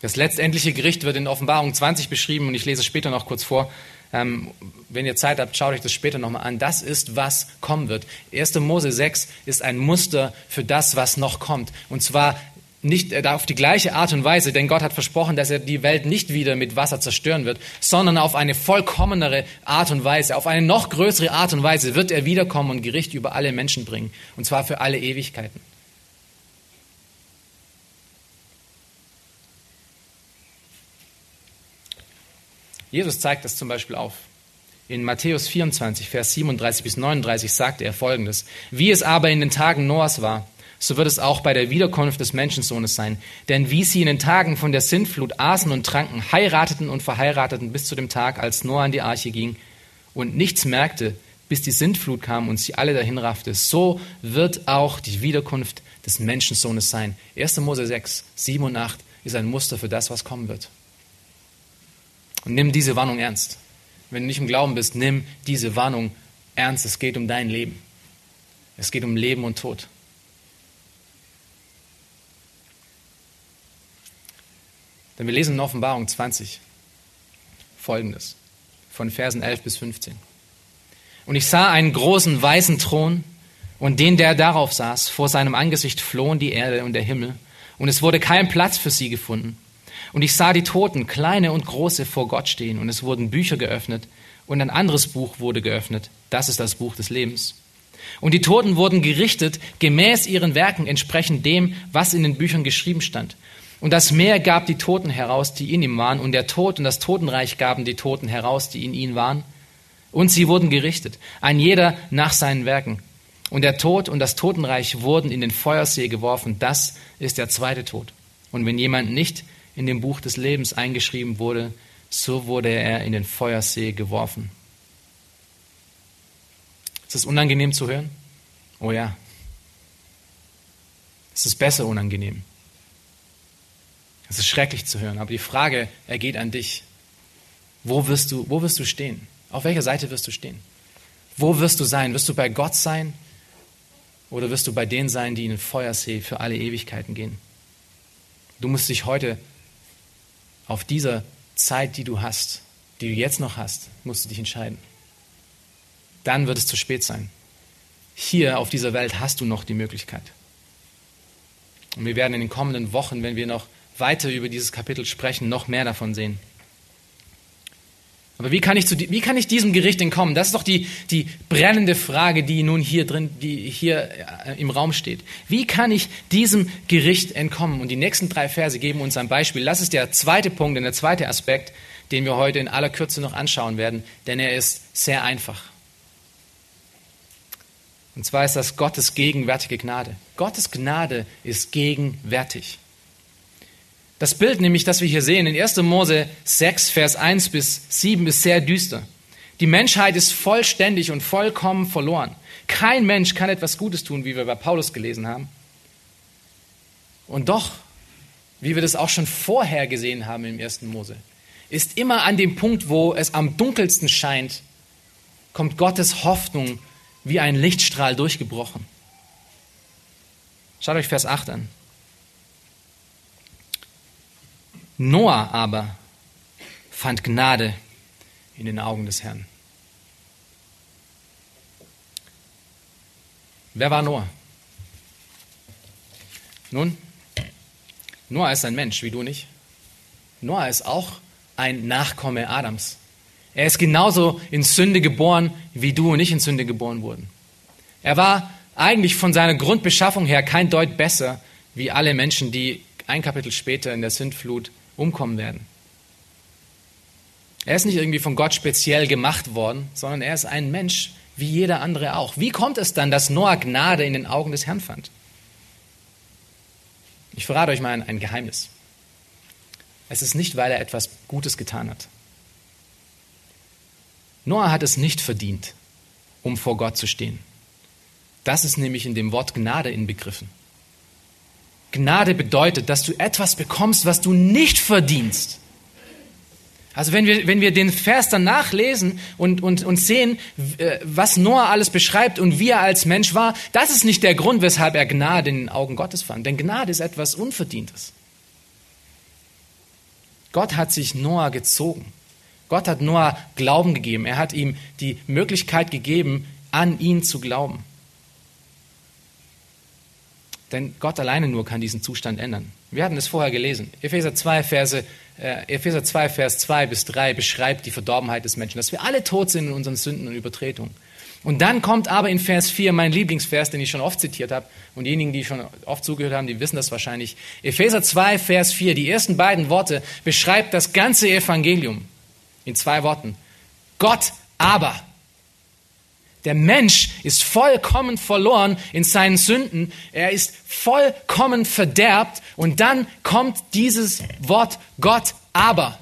Das letztendliche Gericht wird in Offenbarung 20 beschrieben und ich lese es später noch kurz vor. Ähm, wenn ihr Zeit habt, schaut euch das später nochmal an. Das ist, was kommen wird. 1. Mose 6 ist ein Muster für das, was noch kommt. Und zwar nicht äh, auf die gleiche Art und Weise, denn Gott hat versprochen, dass er die Welt nicht wieder mit Wasser zerstören wird, sondern auf eine vollkommenere Art und Weise, auf eine noch größere Art und Weise wird er wiederkommen und Gericht über alle Menschen bringen. Und zwar für alle Ewigkeiten. Jesus zeigt das zum Beispiel auf. In Matthäus 24, Vers 37 bis 39 sagte er folgendes. Wie es aber in den Tagen Noahs war, so wird es auch bei der Wiederkunft des Menschensohnes sein. Denn wie sie in den Tagen von der Sintflut aßen und tranken, heirateten und verheirateten bis zu dem Tag, als Noah in die Arche ging und nichts merkte, bis die Sintflut kam und sie alle dahin raffte, so wird auch die Wiederkunft des Menschensohnes sein. 1. Mose 6, 7 und 8 ist ein Muster für das, was kommen wird. Und nimm diese Warnung ernst. Wenn du nicht im Glauben bist, nimm diese Warnung ernst. Es geht um dein Leben. Es geht um Leben und Tod. Denn wir lesen in Offenbarung 20 folgendes, von Versen 11 bis 15. Und ich sah einen großen weißen Thron und den, der darauf saß, vor seinem Angesicht flohen die Erde und der Himmel, und es wurde kein Platz für sie gefunden. Und ich sah die Toten, kleine und große, vor Gott stehen, und es wurden Bücher geöffnet, und ein anderes Buch wurde geöffnet, das ist das Buch des Lebens. Und die Toten wurden gerichtet, gemäß ihren Werken, entsprechend dem, was in den Büchern geschrieben stand. Und das Meer gab die Toten heraus, die in ihm waren, und der Tod und das Totenreich gaben die Toten heraus, die in ihnen waren. Und sie wurden gerichtet, ein jeder nach seinen Werken. Und der Tod und das Totenreich wurden in den Feuersee geworfen. Das ist der zweite Tod. Und wenn jemand nicht in dem Buch des Lebens eingeschrieben wurde, so wurde er in den Feuersee geworfen. Ist es unangenehm zu hören? Oh ja. Es ist besser unangenehm. Es ist schrecklich zu hören, aber die Frage ergeht an dich. Wo wirst du, wo wirst du stehen? Auf welcher Seite wirst du stehen? Wo wirst du sein? Wirst du bei Gott sein? Oder wirst du bei denen sein, die in den Feuersee für alle Ewigkeiten gehen? Du musst dich heute auf dieser Zeit, die du hast, die du jetzt noch hast, musst du dich entscheiden. Dann wird es zu spät sein. Hier auf dieser Welt hast du noch die Möglichkeit. Und wir werden in den kommenden Wochen, wenn wir noch weiter über dieses Kapitel sprechen, noch mehr davon sehen. Aber wie kann ich, zu, wie kann ich diesem Gericht entkommen? Das ist doch die, die brennende Frage, die nun hier drin, die hier äh, im Raum steht. Wie kann ich diesem Gericht entkommen? Und die nächsten drei Verse geben uns ein Beispiel. Das ist der zweite Punkt und der zweite Aspekt, den wir heute in aller Kürze noch anschauen werden, denn er ist sehr einfach. Und zwar ist das Gottes gegenwärtige Gnade. Gottes Gnade ist gegenwärtig. Das Bild nämlich, das wir hier sehen in 1. Mose 6, Vers 1 bis 7 ist sehr düster. Die Menschheit ist vollständig und vollkommen verloren. Kein Mensch kann etwas Gutes tun, wie wir bei Paulus gelesen haben. Und doch, wie wir das auch schon vorher gesehen haben im 1. Mose, ist immer an dem Punkt, wo es am dunkelsten scheint, kommt Gottes Hoffnung wie ein Lichtstrahl durchgebrochen. Schaut euch Vers 8 an. Noah aber fand Gnade in den Augen des Herrn. Wer war Noah? Nun, Noah ist ein Mensch, wie du nicht. Noah ist auch ein Nachkomme Adams. Er ist genauso in Sünde geboren, wie du und ich in Sünde geboren wurden. Er war eigentlich von seiner Grundbeschaffung her kein Deut besser wie alle Menschen, die ein Kapitel später in der Sintflut umkommen werden. Er ist nicht irgendwie von Gott speziell gemacht worden, sondern er ist ein Mensch wie jeder andere auch. Wie kommt es dann, dass Noah Gnade in den Augen des Herrn fand? Ich verrate euch mal ein, Geheimnis. Es ist nicht, weil er etwas Gutes getan hat. Noah hat es nicht verdient, um vor Gott zu stehen. Das ist nämlich in dem Wort Gnade inbegriffen. Gnade bedeutet, dass du etwas bekommst, was du nicht verdienst. Also wenn wir, wenn wir den Vers danach lesen und, und, und sehen, äh, was Noah alles beschreibt und wie er als Mensch war, das ist nicht der Grund, weshalb er Gnade in den Augen Gottes fand. Denn Gnade ist etwas Unverdientes. Gott hat sich Noah gezogen. Gott hat Noah Glauben gegeben. Er hat ihm die Möglichkeit gegeben, an ihn zu glauben. Denn Gott alleine nur kann diesen Zustand ändern. Wir hatten es vorher gelesen. Epheser 2, Verse, äh, Epheser 2, Vers 2 bis 3 beschreibt die Verdorbenheit des Menschen, dass wir alle tot sind in unseren Sünden und Übertretungen. Und dann kommt aber in Vers 4 mein Lieblingsvers, den ich schon oft zitiert habe. Und diejenigen, die schon oft zugehört haben, die wissen das wahrscheinlich. Epheser 2, Vers 4, die ersten beiden Worte beschreibt das ganze Evangelium in zwei Worten. Gott aber der Mensch ist vollkommen verloren in seinen Sünden. Er ist vollkommen verderbt. Und dann kommt dieses Wort Gott aber.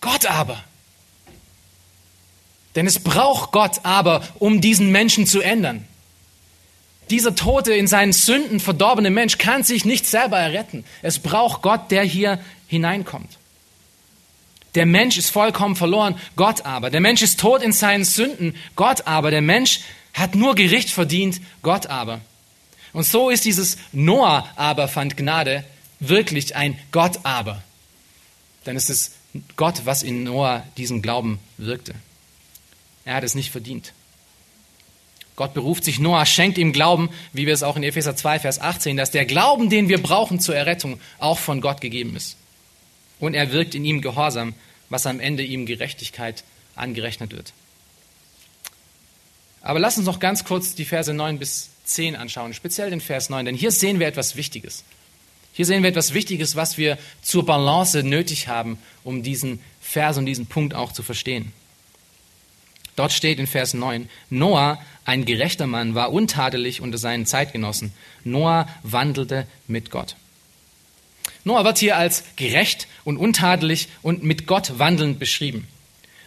Gott aber. Denn es braucht Gott aber, um diesen Menschen zu ändern. Dieser tote, in seinen Sünden verdorbene Mensch kann sich nicht selber erretten. Es braucht Gott, der hier hineinkommt. Der Mensch ist vollkommen verloren, Gott aber. Der Mensch ist tot in seinen Sünden, Gott aber. Der Mensch hat nur Gericht verdient, Gott aber. Und so ist dieses Noah aber fand Gnade wirklich ein Gott aber. Denn es ist Gott, was in Noah diesen Glauben wirkte. Er hat es nicht verdient. Gott beruft sich Noah, schenkt ihm Glauben, wie wir es auch in Epheser 2, Vers 18, dass der Glauben, den wir brauchen zur Errettung, auch von Gott gegeben ist. Und er wirkt in ihm Gehorsam, was am Ende ihm Gerechtigkeit angerechnet wird. Aber lass uns noch ganz kurz die Verse 9 bis 10 anschauen, speziell den Vers 9, denn hier sehen wir etwas Wichtiges. Hier sehen wir etwas Wichtiges, was wir zur Balance nötig haben, um diesen Vers und diesen Punkt auch zu verstehen. Dort steht in Vers 9, Noah, ein gerechter Mann, war untadelig unter seinen Zeitgenossen. Noah wandelte mit Gott. Noah wird hier als gerecht und untadelig und mit Gott wandelnd beschrieben.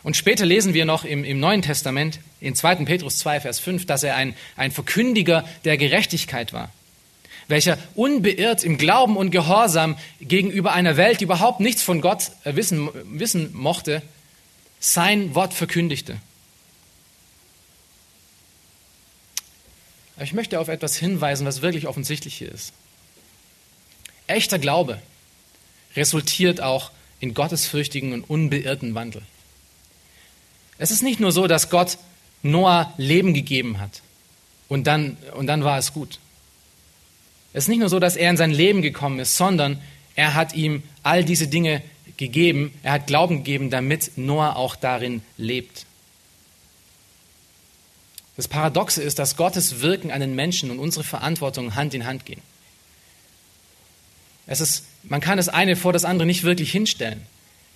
Und später lesen wir noch im, im Neuen Testament, in 2. Petrus 2, Vers 5, dass er ein, ein Verkündiger der Gerechtigkeit war, welcher unbeirrt im Glauben und Gehorsam gegenüber einer Welt, die überhaupt nichts von Gott äh, wissen, wissen mochte, sein Wort verkündigte. Aber ich möchte auf etwas hinweisen, was wirklich offensichtlich hier ist. Echter Glaube resultiert auch in gottesfürchtigen und unbeirrten Wandel. Es ist nicht nur so, dass Gott Noah Leben gegeben hat und dann, und dann war es gut. Es ist nicht nur so, dass er in sein Leben gekommen ist, sondern er hat ihm all diese Dinge gegeben, er hat Glauben gegeben, damit Noah auch darin lebt. Das Paradoxe ist, dass Gottes Wirken an den Menschen und unsere Verantwortung Hand in Hand gehen. Es ist, man kann das eine vor das andere nicht wirklich hinstellen.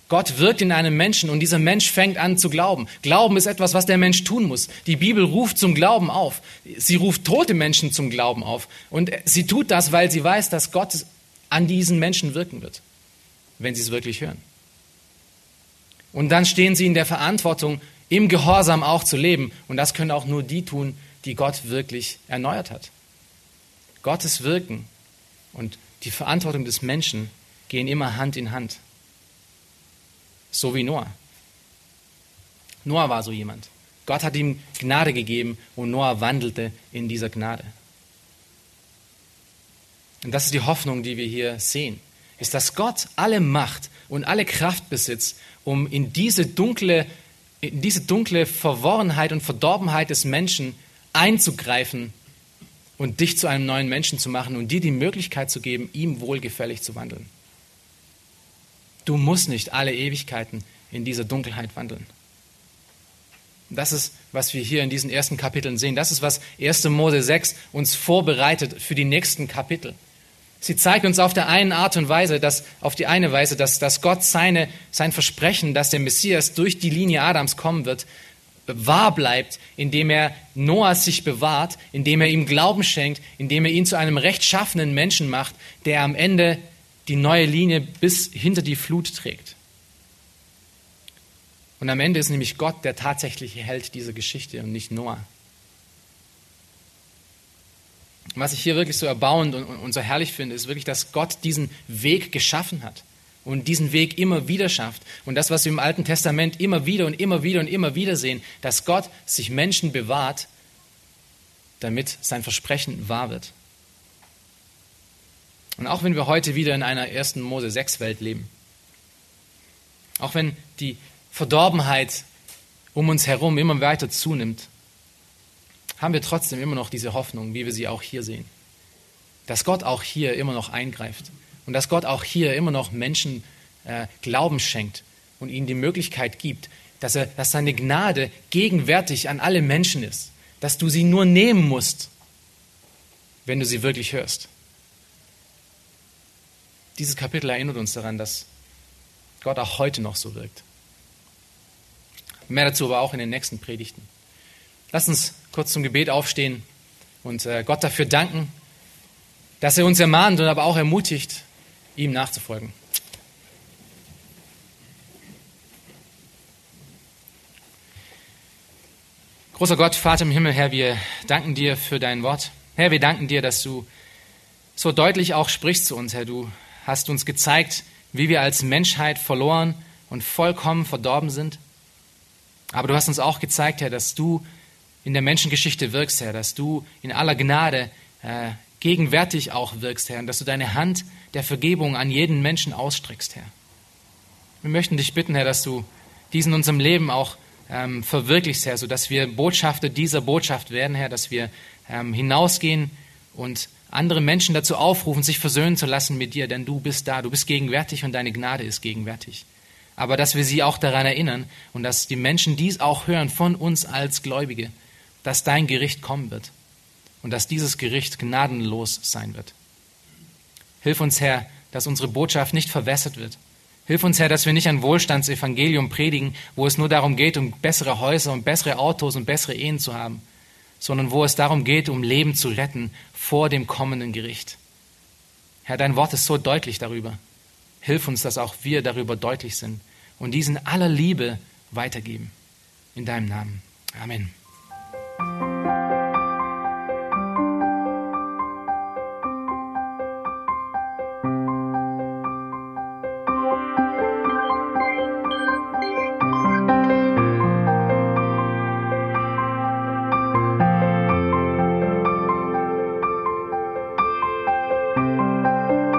Gott wirkt in einem Menschen und dieser Mensch fängt an zu glauben. Glauben ist etwas, was der Mensch tun muss. Die Bibel ruft zum Glauben auf. Sie ruft tote Menschen zum Glauben auf. Und sie tut das, weil sie weiß, dass Gott an diesen Menschen wirken wird, wenn sie es wirklich hören. Und dann stehen sie in der Verantwortung, im Gehorsam auch zu leben. Und das können auch nur die tun, die Gott wirklich erneuert hat. Gottes Wirken und die Verantwortung des Menschen gehen immer Hand in Hand. So wie Noah. Noah war so jemand. Gott hat ihm Gnade gegeben und Noah wandelte in dieser Gnade. Und das ist die Hoffnung, die wir hier sehen, ist, dass Gott alle Macht und alle Kraft besitzt, um in diese dunkle, in diese dunkle Verworrenheit und Verdorbenheit des Menschen einzugreifen und dich zu einem neuen Menschen zu machen und dir die Möglichkeit zu geben, ihm wohlgefällig zu wandeln. Du musst nicht alle Ewigkeiten in dieser Dunkelheit wandeln. Das ist, was wir hier in diesen ersten Kapiteln sehen. Das ist, was 1. Mose 6 uns vorbereitet für die nächsten Kapitel. Sie zeigt uns auf der einen Art und Weise, dass, auf die eine Weise, dass, dass Gott seine, sein Versprechen, dass der Messias durch die Linie Adams kommen wird, wahr bleibt, indem er Noah sich bewahrt, indem er ihm Glauben schenkt, indem er ihn zu einem rechtschaffenen Menschen macht, der am Ende die neue Linie bis hinter die Flut trägt. Und am Ende ist nämlich Gott der tatsächliche Held dieser Geschichte und nicht Noah. Was ich hier wirklich so erbauend und, so herrlich finde, ist wirklich, dass Gott diesen Weg geschaffen hat und diesen Weg immer wieder schafft. Und das, was wir im Alten Testament immer wieder und immer wieder und immer wieder sehen, dass Gott sich Menschen bewahrt, damit sein Versprechen wahr wird. Und auch wenn wir heute wieder in einer 1. Mose 6 Welt leben, auch wenn die Verdorbenheit um uns herum immer weiter zunimmt, haben wir trotzdem immer noch diese Hoffnung, wie wir sie auch hier sehen. Dass Gott auch hier immer noch eingreift und dass Gott auch hier immer noch Menschen äh, Glauben schenkt und ihnen die Möglichkeit gibt, dass, er, dass seine Gnade gegenwärtig an alle Menschen ist, dass du sie nur nehmen musst, wenn du sie wirklich hörst. Dieses Kapitel erinnert uns daran, dass Gott auch heute noch so wirkt. Mehr dazu aber auch in den nächsten Predigten. Lass uns kurz zum Gebet aufstehen und äh, Gott dafür danken, dass er uns ermahnt und aber auch ermutigt, ihm nachzufolgen. Großer Gott, Vater im Himmel, Herr, wir danken dir für dein Wort. Herr, wir danken dir, dass du so deutlich auch sprichst zu uns, Herr. Du hast uns gezeigt, wie wir als Menschheit verloren und vollkommen verdorben sind. Aber du hast uns auch gezeigt, Herr, dass du in der Menschengeschichte wirkst, Herr, dass du in aller Gnade äh, gegenwärtig auch wirkst, Herr, und dass du deine Hand der Vergebung an jeden Menschen ausstreckst, Herr. Wir möchten dich bitten, Herr, dass du diesen in unserem Leben auch ähm, verwirklichst, Herr, sodass wir Botschafter dieser Botschaft werden, Herr, dass wir ähm, hinausgehen und andere Menschen dazu aufrufen, sich versöhnen zu lassen mit dir, denn du bist da, du bist gegenwärtig und deine Gnade ist gegenwärtig. Aber dass wir sie auch daran erinnern und dass die Menschen dies auch hören von uns als Gläubige, dass dein Gericht kommen wird und dass dieses Gericht gnadenlos sein wird. Hilf uns, Herr, dass unsere Botschaft nicht verwässert wird. Hilf uns, Herr, dass wir nicht ein Wohlstandsevangelium predigen, wo es nur darum geht, um bessere Häuser und bessere Autos und bessere Ehen zu haben, sondern wo es darum geht, um Leben zu retten vor dem kommenden Gericht. Herr, dein Wort ist so deutlich darüber. Hilf uns, dass auch wir darüber deutlich sind und diesen aller Liebe weitergeben. In deinem Namen. Amen.